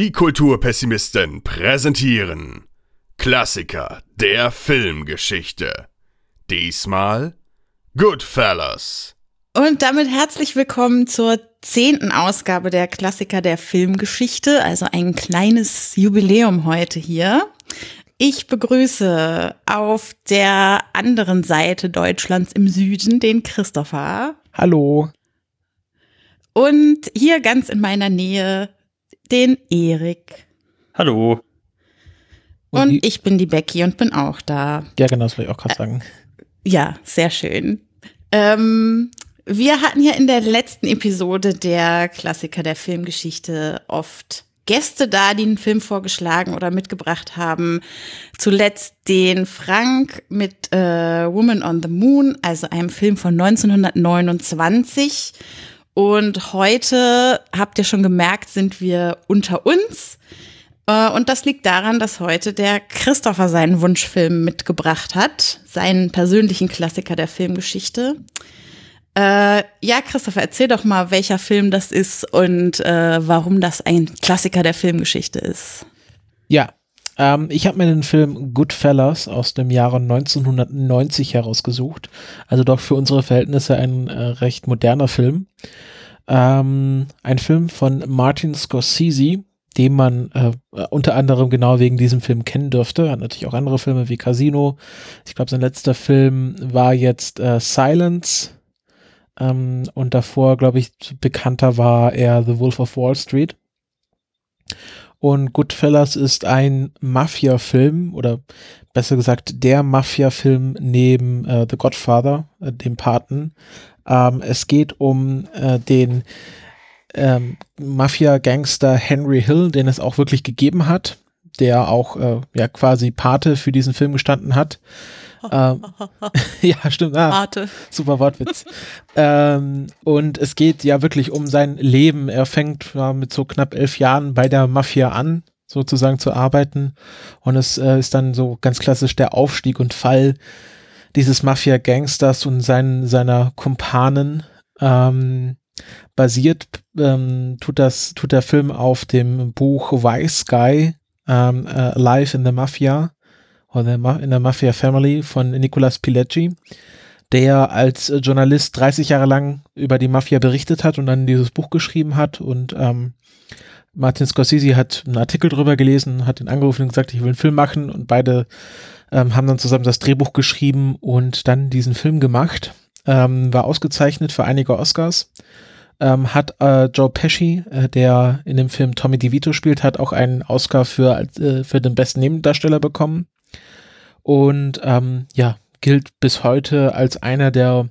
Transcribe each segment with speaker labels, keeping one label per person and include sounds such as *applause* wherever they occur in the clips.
Speaker 1: Die Kulturpessimisten präsentieren Klassiker der Filmgeschichte. Diesmal Goodfellas.
Speaker 2: Und damit herzlich willkommen zur zehnten Ausgabe der Klassiker der Filmgeschichte, also ein kleines Jubiläum heute hier. Ich begrüße auf der anderen Seite Deutschlands im Süden den Christopher.
Speaker 3: Hallo.
Speaker 2: Und hier ganz in meiner Nähe den Erik.
Speaker 4: Hallo.
Speaker 2: Und, und ich bin die Becky und bin auch da.
Speaker 3: Ja, genau, das wollte ich auch gerade sagen.
Speaker 2: Ja, sehr schön. Ähm, wir hatten ja in der letzten Episode der Klassiker der Filmgeschichte oft Gäste da, die einen Film vorgeschlagen oder mitgebracht haben. Zuletzt den Frank mit äh, Woman on the Moon, also einem Film von 1929. Und heute, habt ihr schon gemerkt, sind wir unter uns. Äh, und das liegt daran, dass heute der Christopher seinen Wunschfilm mitgebracht hat, seinen persönlichen Klassiker der Filmgeschichte. Äh, ja, Christopher, erzähl doch mal, welcher Film das ist und äh, warum das ein Klassiker der Filmgeschichte ist.
Speaker 3: Ja, ähm, ich habe mir den Film Goodfellas aus dem Jahre 1990 herausgesucht. Also doch für unsere Verhältnisse ein äh, recht moderner Film. Ähm, ein Film von Martin Scorsese, den man äh, unter anderem genau wegen diesem Film kennen dürfte. Hat natürlich auch andere Filme wie Casino. Ich glaube, sein letzter Film war jetzt äh, Silence. Ähm, und davor, glaube ich, bekannter war er The Wolf of Wall Street. Und Goodfellas ist ein Mafia-Film oder besser gesagt der Mafia-Film neben äh, The Godfather, äh, dem Paten. Ähm, es geht um äh, den ähm, Mafia-Gangster Henry Hill, den es auch wirklich gegeben hat, der auch äh, ja quasi Pate für diesen Film gestanden hat. Ähm, *laughs* *laughs* ja, stimmt. Ah, Pate. Super Wortwitz. ähm, und es geht ja wirklich um sein Leben. Er fängt ja, mit so knapp elf Jahren bei der Mafia an, sozusagen zu arbeiten. Und es äh, ist dann so ganz klassisch der Aufstieg und Fall dieses Mafia-Gangsters und sein, seiner Kumpanen. Ähm, basiert ähm, tut das tut der Film auf dem Buch Wise Guy ähm, uh, Life in the Mafia in der Mafia Family von Nicolas Pileggi, der als Journalist 30 Jahre lang über die Mafia berichtet hat und dann dieses Buch geschrieben hat und ähm, Martin Scorsese hat einen Artikel drüber gelesen, hat ihn angerufen und gesagt, ich will einen Film machen und beide ähm, haben dann zusammen das Drehbuch geschrieben und dann diesen Film gemacht. Ähm, war ausgezeichnet für einige Oscars. Ähm, hat äh, Joe Pesci, äh, der in dem Film Tommy DeVito spielt, hat auch einen Oscar für, äh, für den besten Nebendarsteller bekommen und ähm, ja, gilt bis heute als einer der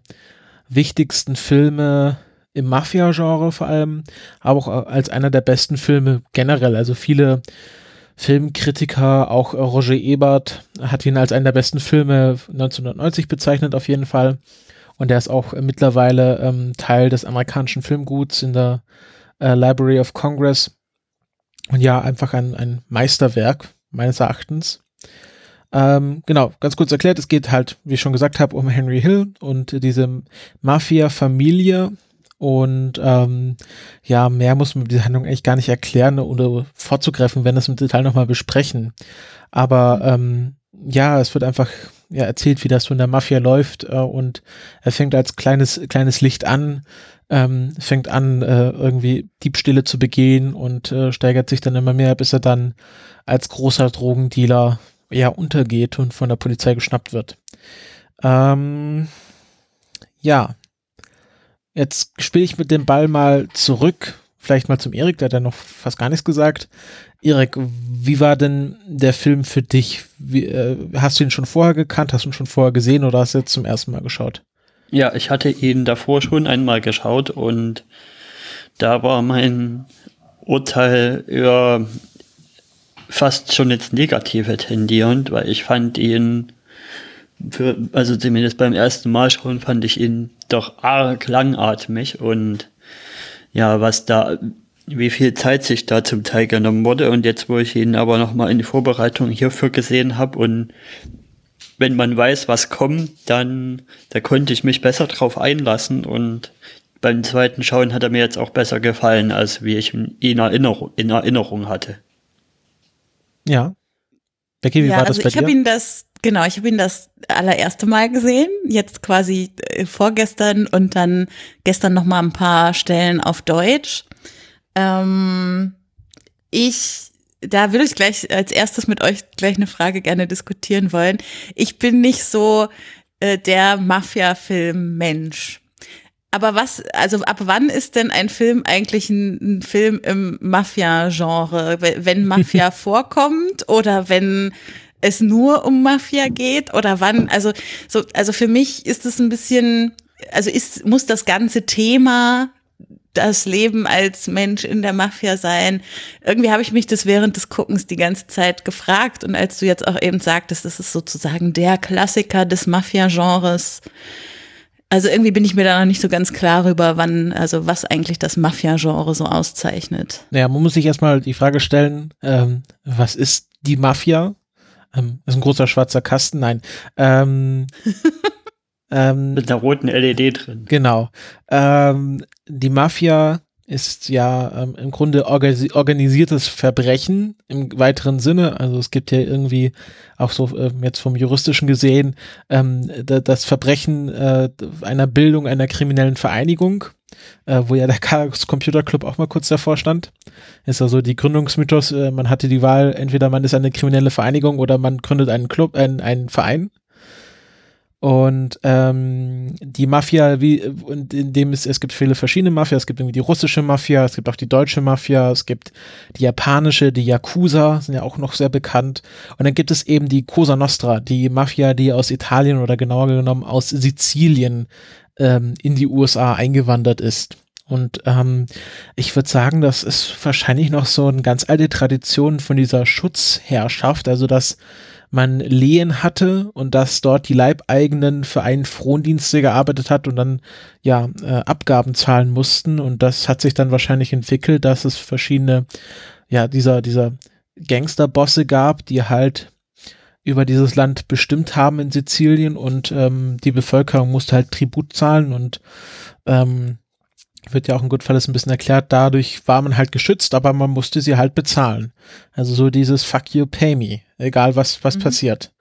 Speaker 3: wichtigsten Filme im Mafia-Genre vor allem, aber auch als einer der besten Filme generell. Also viele Filmkritiker, auch Roger Ebert hat ihn als einen der besten Filme 1990 bezeichnet auf jeden Fall. Und er ist auch mittlerweile ähm, Teil des amerikanischen Filmguts in der äh, Library of Congress. Und ja, einfach ein, ein Meisterwerk meines Erachtens. Ähm, genau, ganz kurz erklärt, es geht halt, wie ich schon gesagt habe, um Henry Hill und diese Mafia-Familie. Und ähm, ja, mehr muss man die Handlung eigentlich gar nicht erklären oder vorzugreifen, wenn es im Detail nochmal besprechen. Aber ähm, ja, es wird einfach ja, erzählt, wie das so in der Mafia läuft äh, und er fängt als kleines, kleines Licht an, ähm, fängt an, äh, irgendwie Diebstähle zu begehen und äh, steigert sich dann immer mehr, bis er dann als großer Drogendealer ja untergeht und von der Polizei geschnappt wird. Ähm, ja, jetzt spiele ich mit dem Ball mal zurück, vielleicht mal zum Erik, der hat ja noch fast gar nichts gesagt. Erik, wie war denn der Film für dich? Wie, äh, hast du ihn schon vorher gekannt, hast du ihn schon vorher gesehen oder hast du jetzt zum ersten Mal geschaut?
Speaker 4: Ja, ich hatte ihn davor schon einmal geschaut und da war mein Urteil über fast schon ins Negative tendierend, weil ich fand ihn, für, also zumindest beim ersten Mal schon, fand ich ihn doch arg langatmig und ja, was da, wie viel Zeit sich da zum Teil genommen wurde und jetzt, wo ich ihn aber nochmal in die Vorbereitung hierfür gesehen habe und wenn man weiß, was kommt, dann da konnte ich mich besser drauf einlassen und beim zweiten Schauen hat er mir jetzt auch besser gefallen, als wie ich ihn in Erinnerung, in Erinnerung hatte.
Speaker 3: Ja. Becky, wie
Speaker 2: ja,
Speaker 3: war das
Speaker 2: also
Speaker 3: bei
Speaker 2: ich habe
Speaker 3: dir?
Speaker 2: ihn das, genau, ich habe ihn das allererste Mal gesehen, jetzt quasi äh, vorgestern und dann gestern noch mal ein paar Stellen auf Deutsch. Ähm, ich, da würde ich gleich als erstes mit euch gleich eine Frage gerne diskutieren wollen. Ich bin nicht so äh, der Mafia-Film-Mensch. Aber was, also ab wann ist denn ein Film eigentlich ein, ein Film im Mafia-Genre? Wenn Mafia *laughs* vorkommt oder wenn es nur um Mafia geht oder wann? Also so, also für mich ist es ein bisschen, also ist muss das ganze Thema das Leben als Mensch in der Mafia sein. Irgendwie habe ich mich das während des Guckens die ganze Zeit gefragt und als du jetzt auch eben sagtest, das ist sozusagen der Klassiker des Mafia-Genres. Also irgendwie bin ich mir da noch nicht so ganz klar über, wann, also was eigentlich das Mafia-Genre so auszeichnet.
Speaker 3: Naja, man muss sich erstmal die Frage stellen, ähm, was ist die Mafia? Ähm, ist ein großer schwarzer Kasten? Nein. Ähm, *laughs* ähm,
Speaker 4: Mit einer roten LED drin.
Speaker 3: Genau. Ähm, die Mafia ist ja ähm, im Grunde organisi organisiertes Verbrechen im weiteren Sinne. Also es gibt ja irgendwie auch so ähm, jetzt vom juristischen gesehen ähm, da, das Verbrechen äh, einer Bildung einer kriminellen Vereinigung, äh, wo ja der *laughs* Chaos Computer Club auch mal kurz davor stand. Ist also die Gründungsmythos, äh, man hatte die Wahl, entweder man ist eine kriminelle Vereinigung oder man gründet einen Club, äh, einen Verein. Und ähm, die Mafia, wie in dem es, es gibt viele verschiedene Mafia, es gibt irgendwie die russische Mafia, es gibt auch die deutsche Mafia, es gibt die japanische, die Yakuza, sind ja auch noch sehr bekannt. Und dann gibt es eben die Cosa Nostra, die Mafia, die aus Italien oder genauer genommen aus Sizilien ähm, in die USA eingewandert ist. Und ähm, ich würde sagen, das ist wahrscheinlich noch so eine ganz alte Tradition von dieser Schutzherrschaft, also dass man Lehen hatte und dass dort die Leibeigenen für einen Frondienste gearbeitet hat und dann ja äh, Abgaben zahlen mussten. Und das hat sich dann wahrscheinlich entwickelt, dass es verschiedene ja dieser dieser Gangsterbosse gab, die halt über dieses Land bestimmt haben in Sizilien. Und ähm, die Bevölkerung musste halt Tribut zahlen und ähm, wird ja auch in Goodfellas ein bisschen erklärt, dadurch war man halt geschützt, aber man musste sie halt bezahlen. Also so dieses Fuck you, pay me, egal was, was
Speaker 2: Mhm.
Speaker 3: passiert.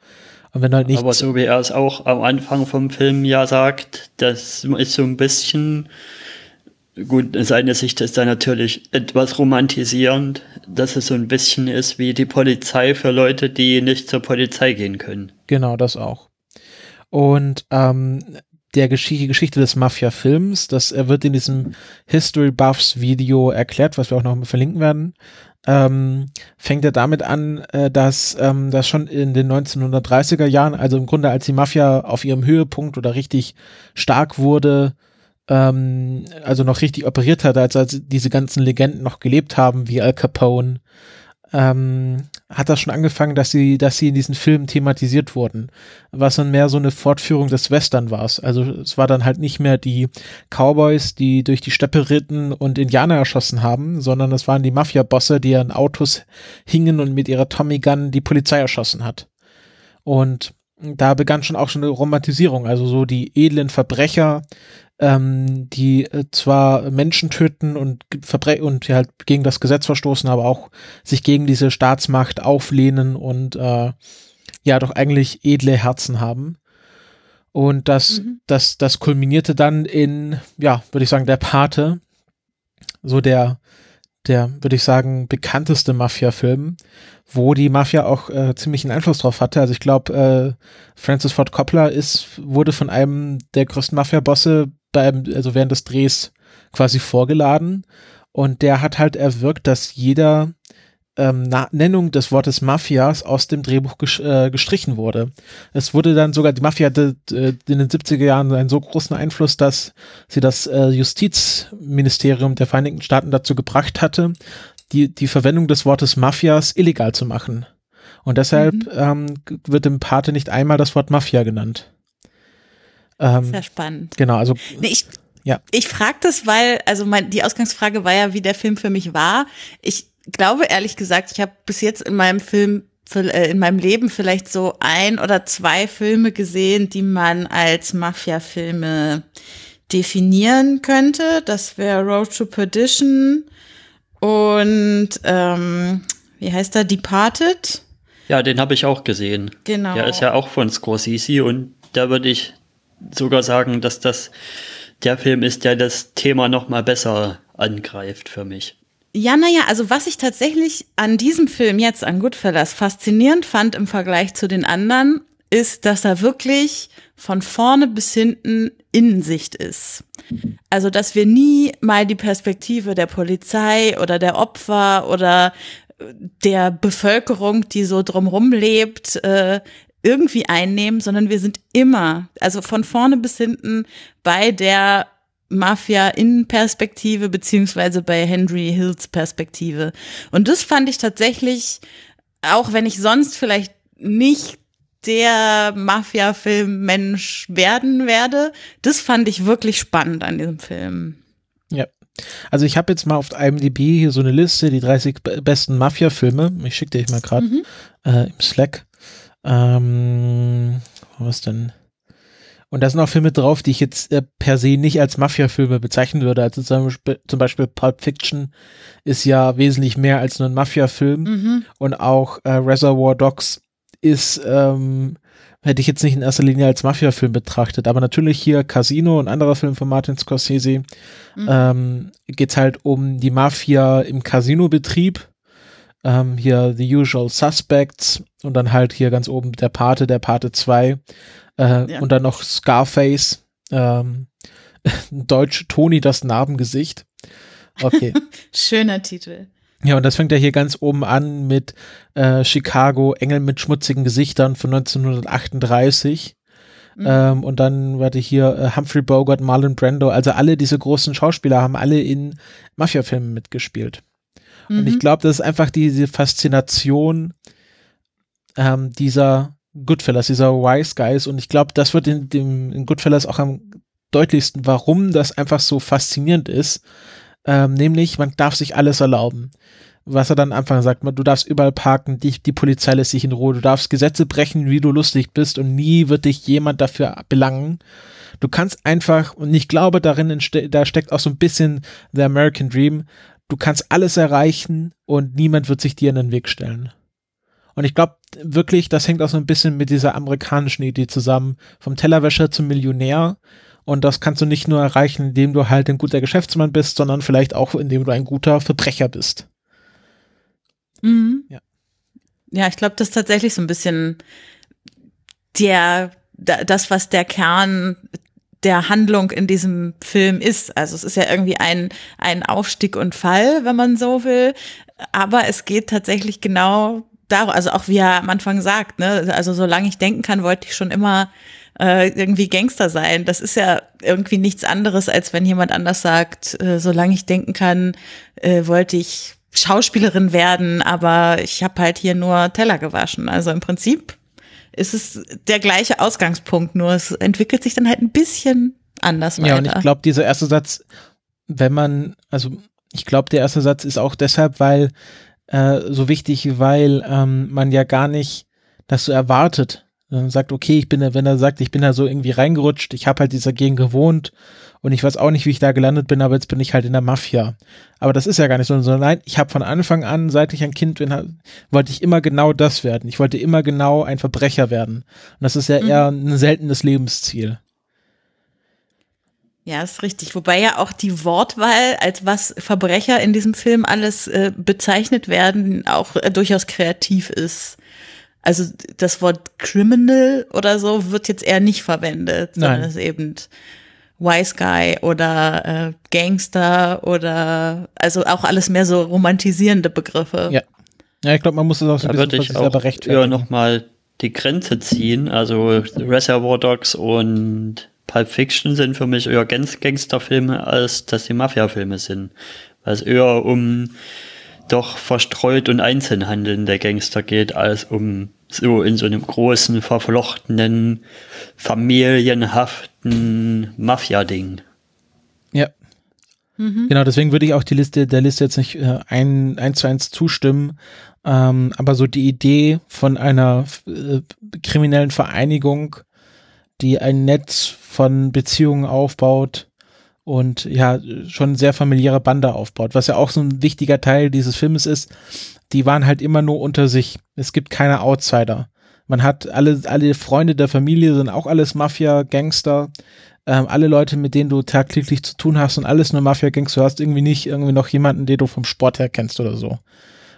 Speaker 3: Und wenn halt nicht.
Speaker 4: Aber so wie er es auch am Anfang vom Film ja sagt, das ist so ein bisschen, gut, seine Sicht ist da natürlich etwas romantisierend, dass es so ein bisschen ist wie die Polizei für Leute, die nicht zur Polizei gehen können.
Speaker 3: Genau, das auch. Und ähm, der Gesch die Geschichte des Mafia-Films, das wird in diesem History Buffs Video erklärt, was wir auch noch verlinken werden, ähm, fängt er damit an, äh, dass ähm, das schon in den 1930er Jahren, also im Grunde als die Mafia auf ihrem Höhepunkt oder richtig stark wurde, ähm, also noch richtig operiert hat, als, als diese ganzen Legenden noch gelebt haben, wie Al Capone, ähm, hat das schon angefangen, dass sie, dass sie in diesen Filmen thematisiert wurden, was dann mehr so eine Fortführung des Western war. Also es war dann halt nicht mehr die Cowboys, die durch die Steppe ritten und Indianer erschossen haben, sondern es waren die Mafia-Bosse, die an Autos hingen und mit ihrer Tommy Gun die Polizei erschossen hat. Und da begann schon auch schon eine Romantisierung, also so die edlen Verbrecher, ähm, die äh, zwar Menschen töten und Verbre und halt gegen das Gesetz verstoßen, aber auch sich gegen diese Staatsmacht auflehnen und äh, ja doch eigentlich edle Herzen haben. Und das,
Speaker 2: Mhm.
Speaker 3: das, das kulminierte dann in, ja, würde ich sagen, der Pate, so der, der, würde ich sagen, bekannteste Mafia-Film, wo die Mafia auch äh, ziemlichen Einfluss drauf hatte. Also ich glaube, äh, Francis Ford Coppola ist, wurde von einem der größten Mafia-Bosse beim, also während des Drehs quasi vorgeladen und der hat halt erwirkt, dass jeder ähm, Nennung des Wortes Mafias aus dem Drehbuch ges äh, gestrichen wurde. Es wurde dann sogar, die Mafia hatte äh, in den 70er Jahren einen so großen Einfluss, dass sie das äh, Justizministerium der Vereinigten Staaten dazu gebracht hatte, die, die Verwendung des Wortes Mafias illegal zu machen. Und deshalb
Speaker 2: Mhm.
Speaker 3: ähm, wird im Pate nicht einmal das Wort Mafia genannt. Ähm,
Speaker 2: Sehr spannend.
Speaker 3: genau, also
Speaker 2: Nee, ich
Speaker 3: Ja.
Speaker 2: ich frage das, weil, also mein, die Ausgangsfrage war ja, wie der Film für mich war. Ich glaube ehrlich gesagt, ich habe bis jetzt in meinem Film, äh, in meinem Leben vielleicht so ein oder zwei Filme gesehen, die man als Mafia-Filme definieren könnte. Das wäre Road to Perdition und ähm, wie heißt er? Departed.
Speaker 4: Ja, den habe ich auch gesehen.
Speaker 2: Genau.
Speaker 4: Der ist ja auch von Scorsese und da würde ich sogar sagen, dass das der Film ist, der das Thema noch mal besser angreift für mich.
Speaker 2: Ja, naja, also was ich tatsächlich an diesem Film jetzt, an Goodfellas, faszinierend fand im Vergleich zu den anderen, ist, dass er wirklich von vorne bis hinten Innensicht ist. Also, dass wir nie mal die Perspektive der Polizei oder der Opfer oder der Bevölkerung, die so drumrum lebt, äh, irgendwie einnehmen, sondern wir sind immer, also von vorne bis hinten bei der Mafia in Perspektive beziehungsweise bei Henry Hills Perspektive. Und das fand ich tatsächlich, auch wenn ich sonst vielleicht nicht der Mafia-Film-Mensch werden werde, das fand ich wirklich spannend an diesem Film.
Speaker 3: Ja. Also ich habe jetzt mal auf IMDb hier so eine Liste, die 30 besten Mafia-Filme. Ich schicke dir mal gerade mhm. äh, im Slack. Ähm, was denn? Und da sind auch Filme drauf, die ich jetzt äh, per se nicht als Mafia-Filme bezeichnen würde. Also zum Beispiel, zum Beispiel Pulp Fiction ist ja wesentlich mehr als nur ein Mafia-Film. Mhm. Und auch äh, Reservoir Dogs ist, ähm, hätte ich jetzt nicht in erster Linie als Mafia-Film betrachtet. Aber natürlich hier Casino und anderer Film von Martin Scorsese mhm. ähm, geht halt um die Mafia im Casino-Betrieb. Ähm, hier The Usual Suspects und dann halt hier ganz oben der Pate, der Pate 2 äh, ja. und dann noch Scarface, ähm, *laughs* Deutsch Toni das Narbengesicht. Okay. *laughs*
Speaker 2: Schöner Titel.
Speaker 3: Ja, und das fängt ja hier ganz oben an mit äh, Chicago, Engel mit schmutzigen Gesichtern von 1938. Mhm. Ähm, und dann warte hier äh, Humphrey Bogart, Marlon Brando, also alle diese großen Schauspieler haben alle in Mafia-Filmen mitgespielt. Mhm. Und ich mhm. glaube, das ist einfach diese Faszination ähm, dieser Goodfellas, dieser Wise Guys. Und ich glaube, das wird in dem in Goodfellas auch am deutlichsten, warum das einfach so faszinierend ist. Ähm, nämlich, man darf sich alles erlauben. Was er dann am Anfang sagt, du darfst überall parken, die, die Polizei lässt sich in Ruhe, du darfst Gesetze brechen, wie du lustig bist und nie wird dich jemand dafür belangen. Du kannst einfach, und ich glaube darin, da steckt auch so ein bisschen the American Dream, du kannst alles erreichen und niemand wird sich dir in den Weg stellen. Und ich glaube wirklich, das hängt auch so ein bisschen mit dieser amerikanischen Idee zusammen, vom Tellerwäscher zum Millionär. Und das kannst du nicht nur erreichen, indem du halt ein guter Geschäftsmann bist, sondern vielleicht auch, indem du ein guter Verbrecher bist.
Speaker 2: Mhm. Ja. Ja, ich glaube, das ist tatsächlich so ein bisschen der, das, was der Kern der Handlung in diesem Film ist. Also es ist ja irgendwie ein, ein Aufstieg und Fall, wenn man so will. Aber es geht tatsächlich genau darum, also auch wie er am Anfang sagt, ne, also solange ich denken kann, wollte ich schon immer äh, irgendwie Gangster sein. Das ist ja irgendwie nichts anderes, als wenn jemand anders sagt, äh, solange ich denken kann, äh, wollte ich Schauspielerin werden, aber ich habe halt hier nur Teller gewaschen. Also im Prinzip ist es der gleiche Ausgangspunkt, nur es entwickelt sich dann halt ein bisschen anders weiter.
Speaker 3: Ja, und ich glaube, dieser erste Satz, wenn man, also ich glaube, der erste Satz ist auch deshalb, weil äh, so wichtig, weil ähm, man ja gar nicht das so erwartet, dann sagt, okay, ich bin da, wenn er sagt, ich bin da so irgendwie reingerutscht, ich habe halt dieser Gegend gewohnt und ich weiß auch nicht, wie ich da gelandet bin, aber jetzt bin ich halt in der Mafia. Aber das ist ja gar nicht so, sondern nein, ich habe von Anfang an, seit ich ein Kind bin, wollte ich immer genau das werden. Ich wollte immer genau ein Verbrecher werden. Und das ist ja mhm. eher ein seltenes Lebensziel.
Speaker 2: Ja, ist richtig. Wobei ja auch die Wortwahl, als was Verbrecher in diesem Film alles äh, bezeichnet werden, auch äh, durchaus kreativ ist. Also das Wort criminal oder so wird jetzt eher nicht verwendet, sondern es ist eben Wise Guy oder äh, Gangster oder also auch alles mehr so romantisierende Begriffe.
Speaker 3: Ja. Ja, ich glaube, man muss es auch so
Speaker 4: ein da bisschen würde ich auch eher nochmal die Grenze ziehen. Also Reservoir Dogs und Pulp Fiction sind für mich eher Gangsterfilme, als dass die Mafia-Filme sind. Weil es eher um doch verstreut und einzeln handelnde Gangster geht, als um so in so einem großen, verflochtenen, familienhaften Mafia-Ding.
Speaker 3: Ja. Mhm. Genau, deswegen würde ich auch die Liste, der Liste jetzt nicht äh, ein, eins zu eins zustimmen. Ähm, aber so die Idee von einer äh, kriminellen Vereinigung, die ein Netz von Beziehungen aufbaut und ja, schon sehr familiäre Bande aufbaut, was ja auch so ein wichtiger Teil dieses Filmes ist. Die waren halt immer nur unter sich. Es gibt keine Outsider. Man hat alle, alle Freunde der Familie sind auch alles Mafia, Gangster, ähm, alle Leute, mit denen du tagtäglich zu tun hast und alles nur Mafia-Gangster. Du hast irgendwie nicht irgendwie noch jemanden, den du vom Sport her kennst oder so.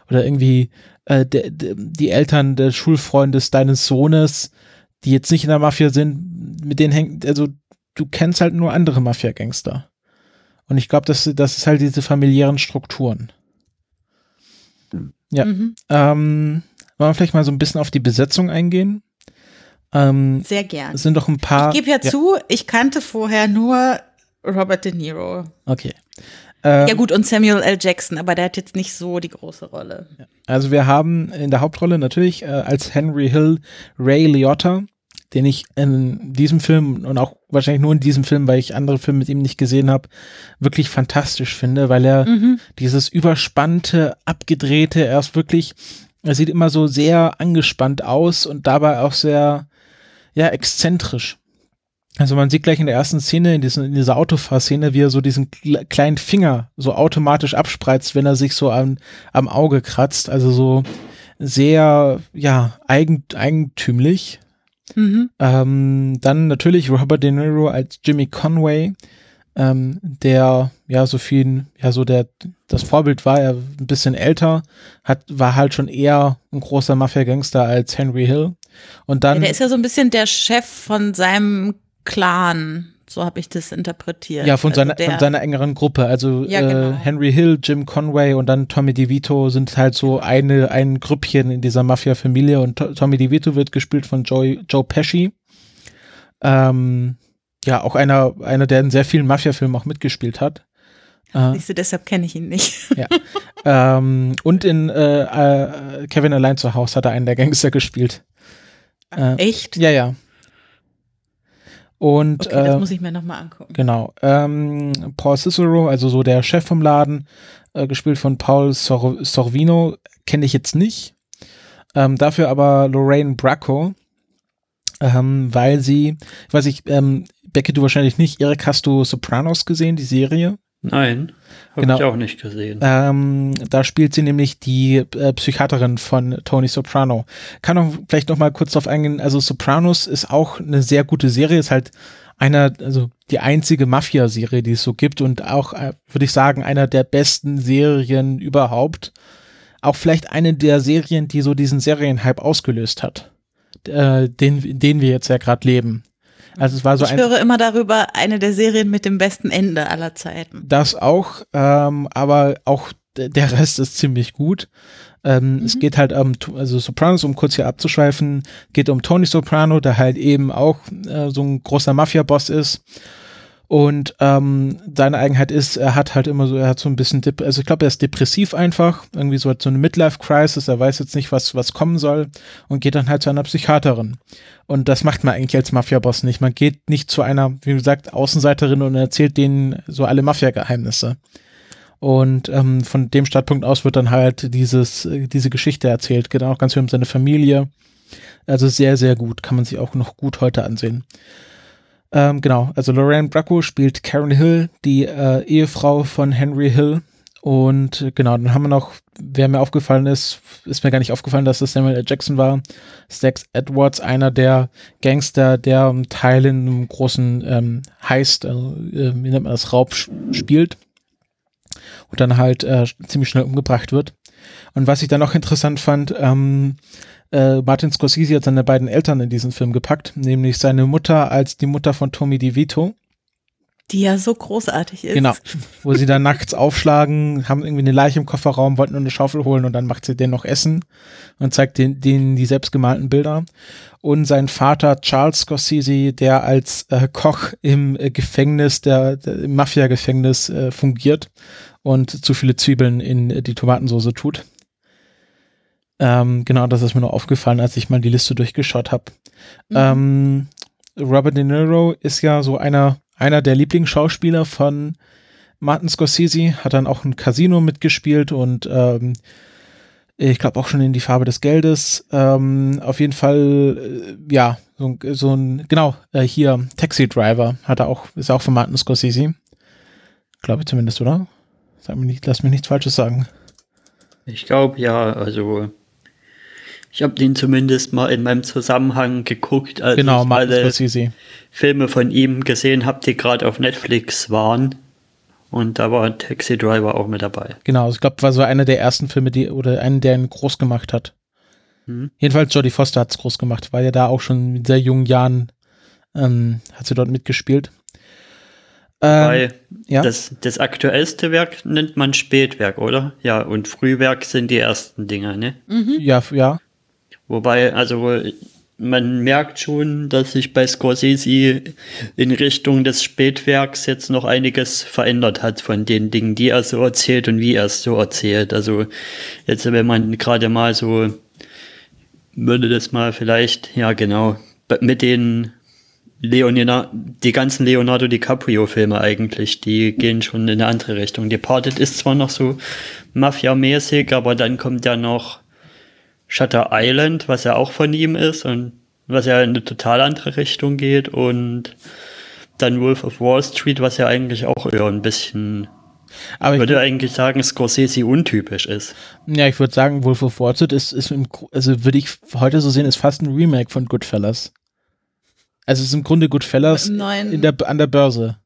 Speaker 3: Oder irgendwie äh, de, de, die Eltern des Schulfreundes deines Sohnes, die jetzt nicht in der Mafia sind, mit denen hängt, also du kennst halt nur andere Mafia-Gangster. Und ich glaube, das, das ist halt diese familiären Strukturen. Ja. Mhm. Ähm, wollen wir vielleicht mal so ein bisschen auf die Besetzung eingehen?
Speaker 2: Ähm, Sehr gern.
Speaker 3: Es sind doch ein paar.
Speaker 2: Ich gebe ja, ja, zu, ich kannte vorher nur Robert De Niro.
Speaker 3: Okay.
Speaker 2: Ähm, ja gut, und Samuel L. Jackson, aber der hat jetzt nicht so die große Rolle.
Speaker 3: Also wir haben in der Hauptrolle natürlich äh, als Henry Hill Ray Liotta, den ich in diesem Film und auch wahrscheinlich nur in diesem Film, weil ich andere Filme mit ihm nicht gesehen habe, wirklich fantastisch finde, weil er mhm. dieses überspannte, abgedrehte, er ist wirklich, er sieht immer so sehr angespannt aus und dabei auch sehr, ja, exzentrisch. Also man sieht gleich in der ersten Szene, in, diesen, in dieser Autofahrszene, wie er so diesen kleinen Finger so automatisch abspreizt, wenn er sich so am, am Auge kratzt. Also so sehr, ja, eigen, eigentümlich. Mhm. Ähm, dann natürlich Robert De Niro als Jimmy Conway, ähm, der ja so viel, ja so der das Vorbild war, er ein bisschen älter, hat war halt schon eher ein großer Mafia-Gangster als Henry Hill. Und dann, ja,
Speaker 2: der ist ja so ein bisschen der Chef von seinem Clan. So habe ich das interpretiert.
Speaker 3: Ja, von, also seiner, von seiner engeren Gruppe. Also ja, genau. äh, Henry Hill, Jim Conway und dann Tommy DeVito sind halt so eine, ein Grüppchen in dieser Mafia-Familie. Und to Tommy DeVito wird gespielt von Joe, Joe Pesci. Ähm, ja, auch einer, einer, der in sehr vielen Mafia-Filmen auch mitgespielt hat.
Speaker 2: Äh, Siehst du, deshalb kenne ich ihn nicht. *laughs*
Speaker 3: ja. ähm, und in äh, äh, Kevin Allein zu Hause hat er einen der Gangster gespielt.
Speaker 2: Äh, Echt?
Speaker 3: Ja, ja. Und
Speaker 2: okay, das äh, muss ich mir nochmal angucken.
Speaker 3: Genau. Ähm, Paul Cicero, also so der Chef vom Laden, äh, gespielt von Paul Sor Sorvino, kenne ich jetzt nicht. Ähm, dafür aber Lorraine Bracco, ähm, weil sie, ich weiß nicht, ähm, Becky, du wahrscheinlich nicht, Erik, hast du Sopranos gesehen, die Serie?
Speaker 4: Nein, habe genau. ich auch nicht gesehen.
Speaker 3: Ähm, da spielt sie nämlich die äh, Psychiaterin von Tony Soprano. Kann auch vielleicht noch mal kurz darauf eingehen. Also Sopranos ist auch eine sehr gute Serie, ist halt einer, also die einzige Mafia-Serie, die es so gibt und auch, äh, würde ich sagen, einer der besten Serien überhaupt. Auch vielleicht eine der Serien, die so diesen Serienhype ausgelöst hat, äh, den, den wir jetzt ja gerade leben. Also es war so
Speaker 2: ich ein, höre immer darüber, eine der Serien mit dem besten Ende aller Zeiten.
Speaker 3: Das auch, ähm, aber auch der Rest ist ziemlich gut. Ähm, mhm. Es geht halt um, also Sopranos, um kurz hier abzuschweifen, geht um Tony Soprano, der halt eben auch äh, so ein großer Mafia-Boss ist und ähm, seine Eigenheit ist, er hat halt immer so, er hat so ein bisschen, also ich glaube, er ist depressiv einfach, irgendwie so hat so eine Midlife-Crisis, er weiß jetzt nicht, was, was kommen soll und geht dann halt zu einer Psychiaterin. Und das macht man eigentlich als Mafia-Boss nicht. Man geht nicht zu einer, wie gesagt, Außenseiterin und erzählt denen so alle Mafia-Geheimnisse. Und ähm, von dem Startpunkt aus wird dann halt dieses, diese Geschichte erzählt. Geht auch ganz viel um seine Familie. Also sehr, sehr gut. Kann man sich auch noch gut heute ansehen. Ähm, genau, also Lorraine Bracco spielt Karen Hill, die äh, Ehefrau von Henry Hill. Und äh, genau, dann haben wir noch, wer mir aufgefallen ist, ist mir gar nicht aufgefallen, dass das Samuel L. Jackson war. Stax Edwards, einer der Gangster, der um Teil in einem großen ähm, Heist, also, äh, wie nennt man das, Raub spielt. Und dann halt äh, ziemlich schnell umgebracht wird. Und was ich dann noch interessant fand, ähm, äh, Martin Scorsese hat seine beiden Eltern in diesen Film gepackt, nämlich seine Mutter als die Mutter von Tommy DeVito.
Speaker 2: Die ja so großartig ist.
Speaker 3: Genau. Wo sie dann nachts aufschlagen, haben irgendwie eine Leiche im Kofferraum, wollten nur eine Schaufel holen und dann macht sie den noch Essen und zeigt denen, denen die selbstgemalten Bilder. Und sein Vater Charles Scorsese, der als äh, Koch im äh, Gefängnis, der, der im Mafia-Gefängnis äh, fungiert und zu viele Zwiebeln in äh, die Tomatensauce tut. Ähm, genau, das ist mir nur aufgefallen, als ich mal die Liste durchgeschaut habe. Mhm. Ähm, Robert De Niro ist ja so einer, einer der Lieblingsschauspieler von Martin Scorsese, hat dann auch ein Casino mitgespielt und ähm, ich glaube auch schon in die Farbe des Geldes. Ähm, auf jeden Fall, äh, ja, so, so, ein, genau, äh, hier, Taxi Driver hat er auch, ist auch von Martin Scorsese. Glaube ich zumindest, oder? Sag mir nicht, lass mir nichts Falsches sagen.
Speaker 4: Ich glaube ja, also ich habe den zumindest mal in meinem Zusammenhang geguckt, als
Speaker 3: genau,
Speaker 4: ich
Speaker 3: Martin
Speaker 4: alle
Speaker 3: Scorsese.
Speaker 4: Filme von ihm gesehen habe, die gerade auf Netflix waren. Und da war Taxi Driver auch mit dabei.
Speaker 3: Genau, ich glaube, war so einer der ersten Filme, die, oder einen, der ihn groß gemacht hat.
Speaker 4: Mhm.
Speaker 3: Jedenfalls Jodie Foster hat's groß gemacht, war ja da auch schon in sehr jungen Jahren, ähm, hat sie dort mitgespielt. Ähm,
Speaker 4: Weil
Speaker 3: ja.
Speaker 4: das, das aktuellste Werk nennt man Spätwerk, oder? Ja, und Frühwerk sind die ersten Dinger, ne?
Speaker 3: ja, f- ja,
Speaker 4: Wobei, also man merkt schon, dass sich bei Scorsese in Richtung des Spätwerks jetzt noch einiges verändert hat von den Dingen, die er so erzählt und wie er es so erzählt. Also jetzt, wenn man gerade mal so würde das mal vielleicht, ja genau, mit den Leonina, die ganzen Leonardo DiCaprio-Filme eigentlich, die gehen schon in eine andere Richtung. Departed ist zwar noch so Mafia-mäßig, aber dann kommt ja noch Shutter Island, was ja auch von ihm ist und was ja in eine total andere Richtung geht und dann Wolf of Wall Street, was ja eigentlich auch eher ein bisschen,
Speaker 3: aber
Speaker 4: ich
Speaker 3: ich,
Speaker 4: würde eigentlich sagen, Scorsese untypisch ist.
Speaker 3: ja, ich würde sagen, Wolf of Wall Street ist, ist im, also würde ich heute so sehen, ist fast ein Remake von Goodfellas. Also es ist im Grunde Goodfellas
Speaker 2: neuen-
Speaker 3: in der, an der Börse.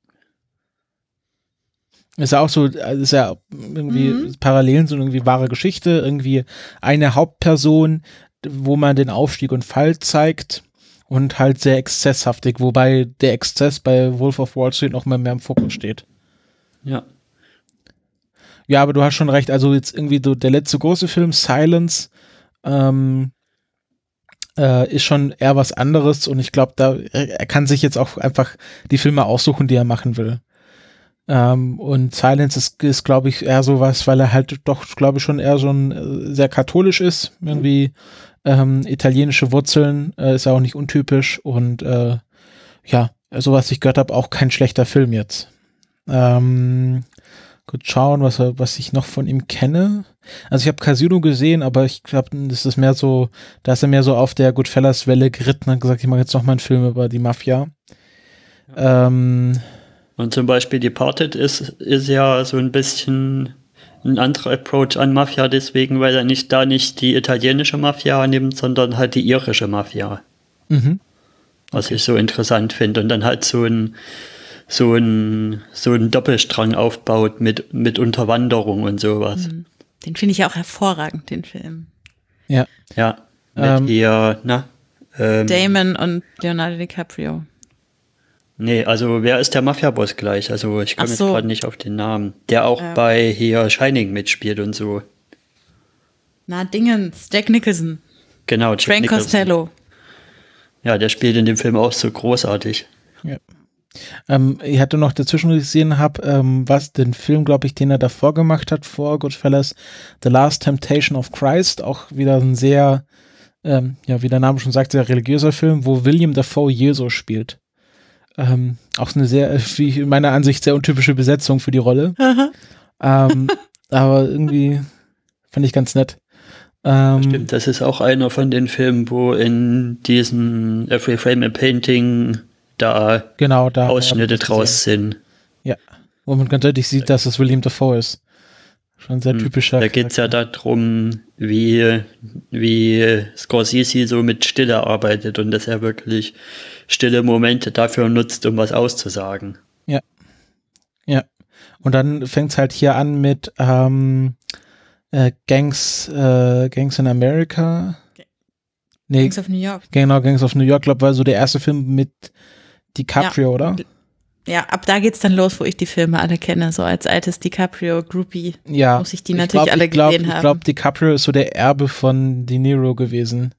Speaker 3: Ist ja auch so, also ist ja irgendwie
Speaker 2: Mhm.
Speaker 3: Parallelen so irgendwie wahre Geschichte, irgendwie eine Hauptperson, wo man den Aufstieg und Fall zeigt und halt sehr exzesshaftig, wobei der Exzess bei Wolf of Wall Street noch mal mehr im Fokus steht.
Speaker 4: Ja.
Speaker 3: Ja, aber du hast schon recht, also jetzt irgendwie so der letzte große Film, Silence, ähm, äh, ist schon eher was anderes und ich glaube, da er er kann sich jetzt auch einfach die Filme aussuchen, die er machen will. Ähm, und Silence ist, ist glaube ich, eher sowas, weil er halt doch, glaube ich, schon eher so ein äh, sehr katholisch ist, irgendwie ähm, italienische Wurzeln, äh, ist ja auch nicht untypisch und äh, ja, so was ich gehört habe, auch kein schlechter Film jetzt. Ähm, gut schauen, was, er- was ich noch von ihm kenne. Also ich habe Casino gesehen, aber ich glaube, das ist mehr so, da ist er mehr so auf der Goodfellas-Welle geritten und hat gesagt, ich mache jetzt noch mal einen Film über die Mafia. Ähm,
Speaker 4: Und zum Beispiel Departed ist, ist ja so ein bisschen ein anderer Approach an Mafia, deswegen, weil er nicht da nicht die italienische Mafia nimmt, sondern halt die irische Mafia.
Speaker 3: mhm.
Speaker 4: Was ich so interessant finde. Und dann halt so ein, so ein, so ein Doppelstrang aufbaut mit, mit Unterwanderung und sowas.
Speaker 2: Den finde ich ja auch hervorragend, den Film.
Speaker 3: Ja.
Speaker 4: Ja. Mit
Speaker 3: Ähm.
Speaker 4: ihr, na? Ähm,
Speaker 2: Damon und Leonardo DiCaprio.
Speaker 4: Nee, also wer ist der Mafia-Boss gleich? Also ich komme
Speaker 2: Ach
Speaker 4: jetzt
Speaker 2: so.
Speaker 4: gerade nicht auf den Namen. Der auch
Speaker 2: Ja.
Speaker 4: bei hier Shining mitspielt und so.
Speaker 2: Na, Dingens, Jack Nicholson,
Speaker 4: Genau, Jack
Speaker 2: Frank
Speaker 4: Nicholson.
Speaker 2: Costello.
Speaker 4: Ja, der spielt in dem Film auch so großartig.
Speaker 3: Ähm, ich hatte noch dazwischen gesehen habe, ähm, was den Film, glaube ich, den er davor gemacht hat vor Goodfellas, The Last Temptation of Christ, auch wieder ein sehr, ähm, ja, wie der Name schon sagt, sehr religiöser Film, wo William Dafoe Jesus spielt. Ähm, auch eine sehr, wie in meiner Ansicht, sehr untypische Besetzung für die Rolle. ähm, aber irgendwie fand ich ganz nett. Ähm,
Speaker 4: Stimmt, das ist auch einer von den Filmen, wo in diesem Every Frame a Painting da
Speaker 3: Genau, da.
Speaker 4: Ausschnitte
Speaker 3: das
Speaker 4: draus sind.
Speaker 3: Ja. Wo man ganz deutlich sieht, dass es William Dafoe ist. Schon ein sehr typischer.
Speaker 4: Hm. Da geht es ja darum, wie, wie Scorsese so mit Stille arbeitet und dass er wirklich stille Momente dafür nutzt, um was auszusagen.
Speaker 3: Ja. Und dann fängt's halt hier an mit ähm, äh, Gangs, äh, Gangs in America. Nee,
Speaker 2: Gangs of New York.
Speaker 3: genau, Gangs of New York, glaube war so der erste Film mit DiCaprio,
Speaker 2: Ja.
Speaker 3: oder?
Speaker 2: Ja, ab da geht's dann los, wo ich die Filme alle kenne. So als altes DiCaprio-Groupie
Speaker 3: Ja.
Speaker 2: muss ich die
Speaker 3: Ich
Speaker 2: natürlich
Speaker 3: glaub,
Speaker 2: alle
Speaker 3: ich glaub,
Speaker 2: gesehen
Speaker 3: Ich
Speaker 2: haben.
Speaker 3: glaube, DiCaprio ist so der Erbe von De Niro gewesen.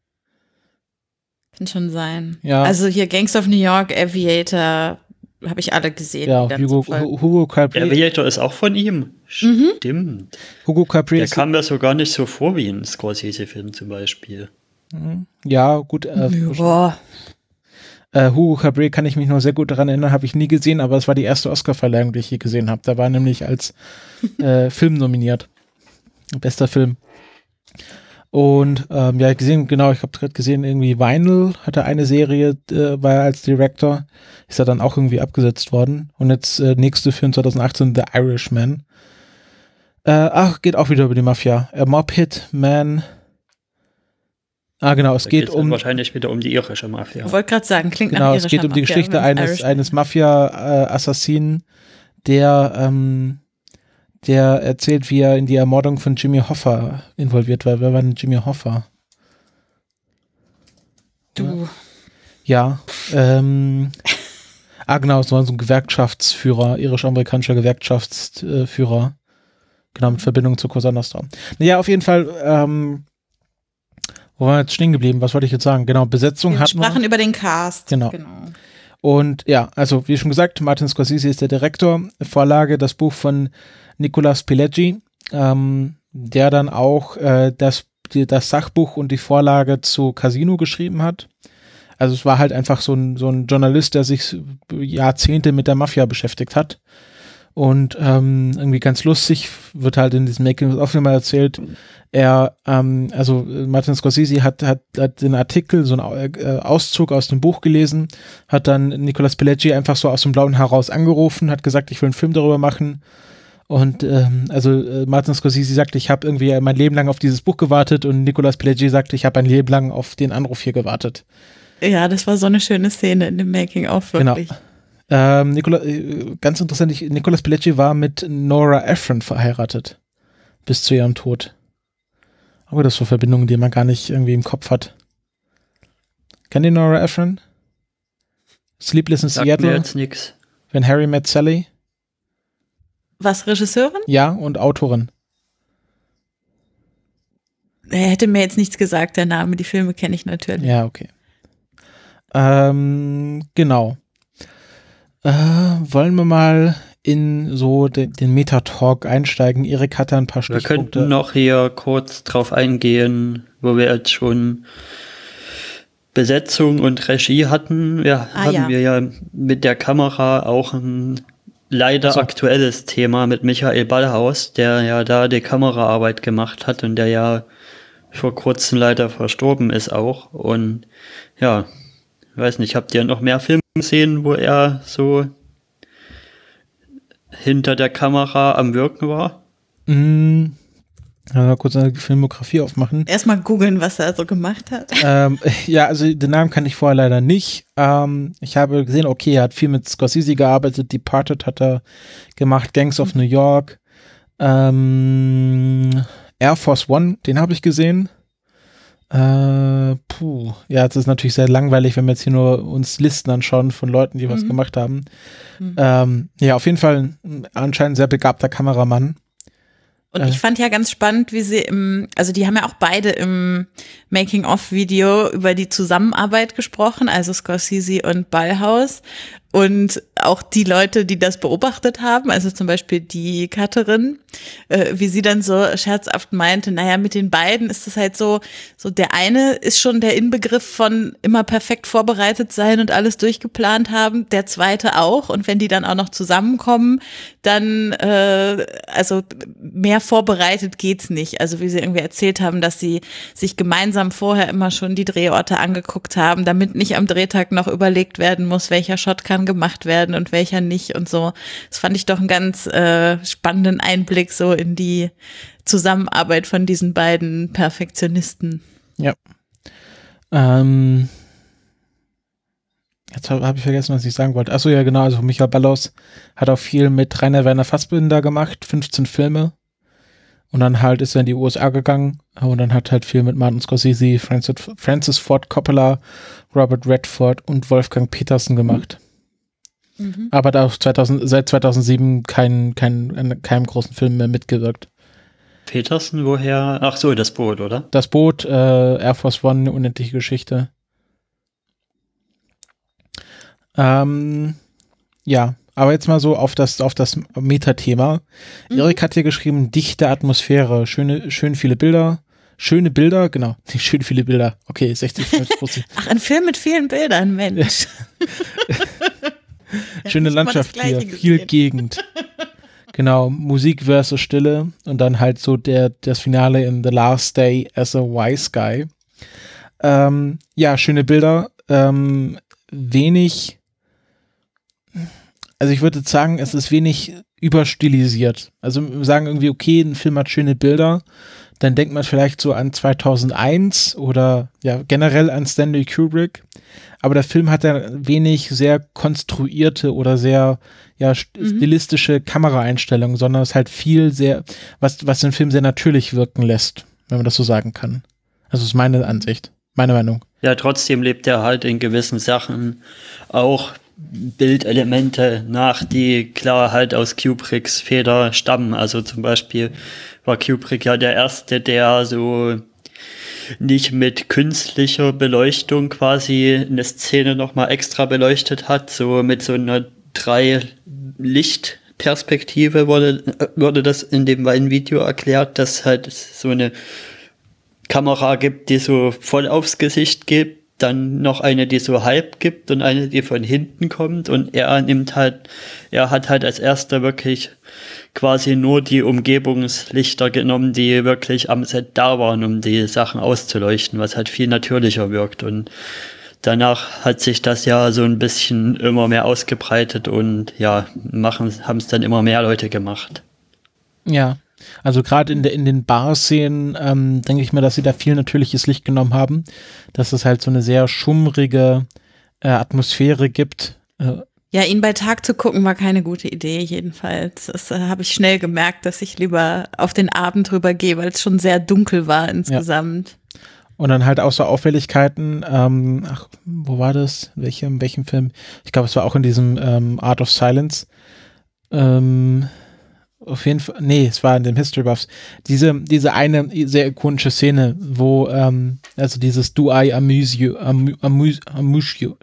Speaker 2: Kann schon sein.
Speaker 3: Ja.
Speaker 2: Also hier Gangs of New York, Aviator, habe ich alle gesehen.
Speaker 3: Ja, Hugo, Hugo Cabret.
Speaker 4: Aviator ist auch von ihm.
Speaker 2: Mhm.
Speaker 4: Stimmt.
Speaker 3: Hugo Cabret
Speaker 4: Der kam mir so gar nicht so vor wie ein Scorsese-Film zum Beispiel.
Speaker 3: ja, gut, äh,
Speaker 2: Boah.
Speaker 3: Äh, Hugo Cabret kann ich mich noch sehr gut daran erinnern, habe ich nie gesehen, aber es war die erste Oscar-Verleihung, die ich je gesehen habe. Da war er nämlich als *laughs* äh, Film nominiert. Bester Film. Und ähm, ja, gesehen, genau, ich habe gerade gesehen, irgendwie Vinyl hatte eine Serie, äh, war er als Director, ist er dann auch irgendwie abgesetzt worden. Und jetzt äh, nächste Film 2018, The Irishman. Äh, ach, geht auch wieder über die Mafia. A Mob Hit Man. Ah, genau, es
Speaker 4: Da
Speaker 3: geht um
Speaker 4: wahrscheinlich wieder um die irische Mafia.
Speaker 2: Ich wollte gerade sagen, klingt
Speaker 3: Genau,
Speaker 2: nach
Speaker 3: es geht um die Geschichte eines,
Speaker 2: Irishman
Speaker 3: eines Mafia-Assassinen, der, ähm, der erzählt, wie er in die Ermordung von Jimmy Hoffa involviert war. Wer war denn Jimmy Hoffa?
Speaker 2: Du,
Speaker 3: Ja, ähm, ah genau, es war so ein Gewerkschaftsführer, irisch-amerikanischer Gewerkschaftsführer. Genau, mit Verbindung zu Cosa Nostra. Naja, auf jeden Fall, ähm, wo waren wir jetzt stehen geblieben? Was wollte ich jetzt sagen? Genau, Besetzung
Speaker 2: wir
Speaker 3: hat
Speaker 2: sprachen über den Cast.
Speaker 3: Genau. Und ja, also wie schon gesagt, Martin Scorsese ist der Direktor. Vorlage das Buch von Nicolas Pileggi, ähm, der dann auch äh, das, die, das Sachbuch und die Vorlage zu Casino geschrieben hat. Also es war halt einfach so ein, so ein Journalist, der sich Jahrzehnte mit der Mafia beschäftigt hat. Und ähm, irgendwie ganz lustig wird halt in diesem Making-of immer erzählt, er, ähm, also Martin Scorsese hat, hat, hat den Artikel, so einen äh, Auszug aus dem Buch gelesen, hat dann Nicolas Pileggi einfach so aus dem blauen heraus angerufen, hat gesagt, ich will einen Film darüber machen. Und ähm, also äh, Martin Scorsese sagte, ich habe irgendwie mein Leben lang auf dieses Buch gewartet und Nicolas Pileggi sagte, ich habe ein Leben lang auf den Anruf hier gewartet.
Speaker 2: Ja, das war so eine schöne Szene in dem Making-of, wirklich.
Speaker 3: Genau. Ähm, Nicola, äh, ganz interessant, ich, Nicolas Pileggi war mit Nora Ephron verheiratet. Bis zu ihrem Tod. Aber das so Verbindungen, die man gar nicht irgendwie im Kopf hat. Kennt ihr Nora Ephron? Sleepless in
Speaker 4: Sagt mir
Speaker 3: Seattle,
Speaker 4: jetzt nix.
Speaker 3: When Harry Met Sally?
Speaker 2: Was, Regisseurin?
Speaker 3: Ja, und Autorin.
Speaker 2: Er hätte mir jetzt nichts gesagt, der Name. Die Filme kenne ich natürlich.
Speaker 3: Ja, okay. Ähm, genau. Äh, wollen wir mal in so den, den Meta-Talk einsteigen? Erik hat da ein paar
Speaker 4: Wir
Speaker 3: Stichpunkte.
Speaker 4: könnten noch hier kurz drauf eingehen, wo wir jetzt schon Besetzung und Regie hatten. Ja,
Speaker 2: Ah,
Speaker 4: haben
Speaker 2: ja.
Speaker 4: wir ja mit der Kamera auch ein leider
Speaker 3: So.
Speaker 4: aktuelles Thema mit Michael Ballhaus, der ja da die Kameraarbeit gemacht hat und der ja vor kurzem leider verstorben ist auch. Und ja, weiß nicht, habt ihr noch mehr Filme gesehen, wo er so hinter der Kamera am Wirken war?
Speaker 3: Mm, ja, kurz eine Filmografie aufmachen.
Speaker 2: Erstmal googeln, was er so gemacht hat.
Speaker 3: ähm, *laughs* ja, also den Namen kann ich vorher leider nicht. Ähm, ich habe gesehen, okay, er hat viel mit Scorsese gearbeitet, Departed hat er gemacht, Gangs of New York, ähm, Air Force One, den habe ich gesehen. Äh, puh, ja, es ist natürlich sehr langweilig, wenn wir jetzt hier nur uns Listen anschauen von Leuten, die was
Speaker 2: Mhm.
Speaker 3: gemacht haben. Ähm, ja, auf jeden Fall ein anscheinend sehr begabter Kameramann.
Speaker 2: Und ich fand ja ganz spannend, wie sie im, also die haben ja auch beide im Making-of-Video über die Zusammenarbeit gesprochen, also Scorsese und Ballhaus. Und auch die Leute, die das beobachtet haben, also zum Beispiel die Cutterin, äh, wie sie dann so scherzhaft meinte, naja, mit den beiden ist es halt so, so der eine ist schon der Inbegriff von immer perfekt vorbereitet sein und alles durchgeplant haben, der zweite auch. Und wenn die dann auch noch zusammenkommen, dann, äh, also mehr vorbereitet geht's nicht. Also wie sie irgendwie erzählt haben, dass sie sich gemeinsam vorher immer schon die Drehorte angeguckt haben, damit nicht am Drehtag noch überlegt werden muss, welcher Shot kann gemacht werden und welcher nicht und so. Das fand ich doch einen ganz äh, spannenden Einblick so in die Zusammenarbeit von diesen beiden Perfektionisten.
Speaker 3: Ähm, jetzt habe hab ich vergessen, was ich sagen wollte. Achso, ja, genau. Also Michael Ballos hat auch viel mit Rainer Werner Fassbinder gemacht, 15 Filme. Und dann halt ist er in die USA gegangen und dann hat halt viel mit Martin Scorsese, Francis, Francis Ford Coppola, Robert Redford und Wolfgang Petersen gemacht. Aber da auch 2000, seit 2007 kein, kein, in keinem großen Film mehr mitgewirkt.
Speaker 4: Petersen, woher? Ach so, das Boot, oder?
Speaker 3: Das Boot, äh, Air Force One, eine unendliche Geschichte. Ähm, ja, aber jetzt mal so auf das, auf das Metathema. Erik hat hier geschrieben, dichte Atmosphäre, schöne, schön viele Bilder. Schöne Bilder, genau, *laughs* schön viele Bilder. Okay, 60, 50 Prozent.
Speaker 2: Ach, ein Film mit vielen Bildern, Mensch. *laughs* *laughs*
Speaker 3: Schöne Landschaft hier,
Speaker 2: Gleiche
Speaker 3: viel
Speaker 2: gesehen.
Speaker 3: Gegend. *laughs* Genau, Musik versus Stille und dann halt so der, das Finale in The Last Day as a Wise Guy. Ähm, ja, schöne Bilder, ähm, wenig, also ich würde sagen, es ist wenig überstilisiert. Also wir sagen irgendwie, okay, ein Film hat schöne Bilder, dann denkt man vielleicht so an 2001 oder ja generell an Stanley Kubrick. Aber der Film hat ja wenig sehr konstruierte oder sehr ja mhm. stilistische Kameraeinstellungen, sondern es halt viel sehr, was, was den Film sehr natürlich wirken lässt, wenn man das so sagen kann. Also ist meine Ansicht, meine Meinung.
Speaker 4: Ja, trotzdem lebt er halt in gewissen Sachen auch Bildelemente nach, die klar halt aus Kubricks Feder stammen. Also zum Beispiel war Kubrick ja der erste, der so nicht mit künstlicher Beleuchtung quasi eine Szene nochmal extra beleuchtet hat, so mit so einer drei Lichtperspektive wurde, wurde das in dem einen Video erklärt, dass halt so eine Kamera gibt, die so voll aufs Gesicht gibt dann noch eine, die so halb gibt und eine, die von hinten kommt. Und er nimmt halt, er hat halt als erster wirklich quasi nur die Umgebungslichter genommen, die wirklich am Set da waren, um die Sachen auszuleuchten, was halt viel natürlicher wirkt. Und danach hat sich das ja so ein bisschen immer mehr ausgebreitet und ja, machen, haben es dann immer mehr Leute gemacht.
Speaker 3: Ja, also gerade in, in den Bar-Szenen ähm, denke ich mir, dass sie da viel natürliches Licht genommen haben, dass es halt so eine sehr schummrige äh, Atmosphäre gibt.
Speaker 2: Äh, ja, ihn bei Tag zu gucken war keine gute Idee jedenfalls. Das äh, habe ich schnell gemerkt, dass ich lieber auf den Abend rübergehe, weil es schon sehr dunkel war insgesamt. Ja.
Speaker 3: Und dann halt auch so Auffälligkeiten, ähm, ach, wo war das? In welchem, in welchem Film? Ich glaube, es war auch in diesem ähm, Art of Silence. Ähm, auf jeden Fall, nee, es war in den History Buffs. Diese, diese eine sehr ikonische Szene, wo, ähm, also dieses Do I amuse you, amuse, amuse, you.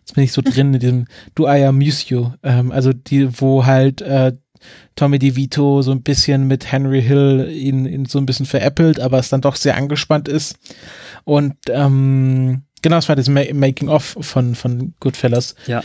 Speaker 3: Jetzt bin ich so drin in diesem *laughs* Do I amuse you. Ähm, also die, wo halt äh, Tommy DeVito so ein bisschen mit Henry Hill ihn, ihn so ein bisschen veräppelt, aber es dann doch sehr angespannt ist. Und ähm, genau, es war das Making-of von, von Goodfellas.
Speaker 4: Ja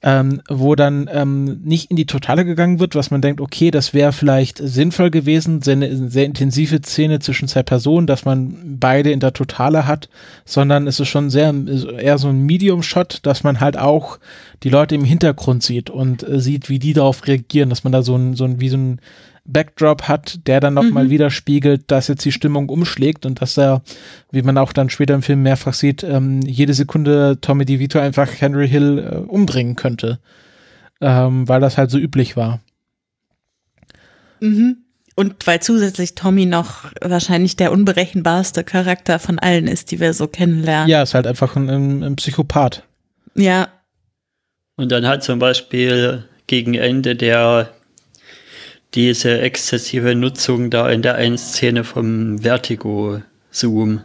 Speaker 3: ähm, wo dann ähm, nicht in die Totale gegangen wird, was man denkt, okay, das wäre vielleicht sinnvoll gewesen, sehr, eine sehr intensive Szene zwischen zwei Personen, dass man beide in der Totale hat, sondern es ist schon sehr eher so ein Medium-Shot, dass man halt auch die Leute im Hintergrund sieht und äh, sieht, wie die darauf reagieren, dass man da so ein, so ein wie so ein Backdrop hat, der dann nochmal mhm. widerspiegelt, dass jetzt die Stimmung umschlägt und dass er, wie man auch dann später im Film mehrfach sieht, ähm, jede Sekunde Tommy DeVito einfach Henry Hill äh, umbringen könnte, ähm, weil das halt so üblich war.
Speaker 2: Mhm. Und weil zusätzlich Tommy noch wahrscheinlich der unberechenbarste Charakter von allen ist, die wir so kennenlernen.
Speaker 3: Ja, ist halt einfach ein, ein, ein Psychopath.
Speaker 2: Ja.
Speaker 4: Und dann hat zum Beispiel gegen Ende der diese exzessive Nutzung da in der einen Szene vom Vertigo-Zoom.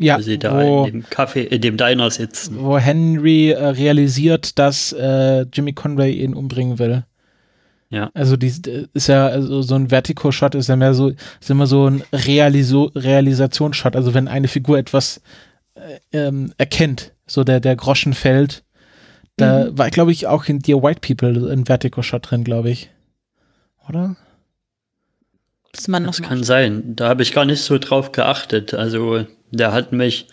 Speaker 3: Ja,
Speaker 4: wo sie da wo, in dem Café, in dem Diner sitzen.
Speaker 3: Wo Henry äh, realisiert, dass äh, Jimmy Conway ihn umbringen will.
Speaker 4: Ja.
Speaker 3: Also die ist ja also so ein Vertigo-Shot ist ja mehr so ist immer so ein Realiso Realisationsshot. Also wenn eine Figur etwas äh, ähm, erkennt, so der der Groschen fällt. Da mhm. war glaube ich auch in Dear White People ein Vertigo-Shot drin, glaube ich oder?
Speaker 4: Das, das kann sein. Da habe ich gar nicht so drauf geachtet. Also, der hat mich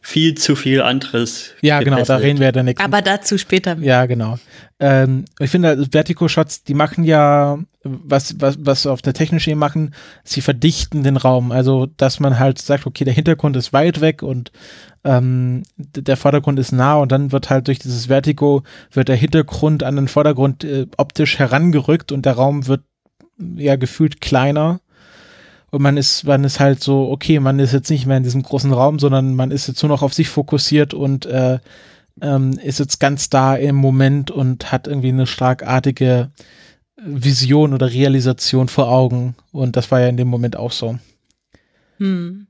Speaker 4: viel zu viel anderes.
Speaker 3: Ja, genau, da reden wir ja dann nächsten.
Speaker 2: Aber dazu später.
Speaker 3: Mehr. Ja, genau. Ähm, ich finde, Vertigo-Shots, die machen ja, was, was, was auf der technischen Ebene machen, sie verdichten den Raum. Also, dass man halt sagt, okay, der Hintergrund ist weit weg und ähm, der Vordergrund ist nah und dann wird halt durch dieses Vertigo, wird der Hintergrund an den Vordergrund äh, optisch herangerückt und der Raum wird ja gefühlt kleiner. Und man ist, man ist halt so, okay, man ist jetzt nicht mehr in diesem großen Raum, sondern man ist jetzt nur noch auf sich fokussiert und äh, ähm, ist jetzt ganz da im Moment und hat irgendwie eine schlagartige Vision oder Realisation vor Augen. Und das war ja in dem Moment auch so.
Speaker 2: Hm.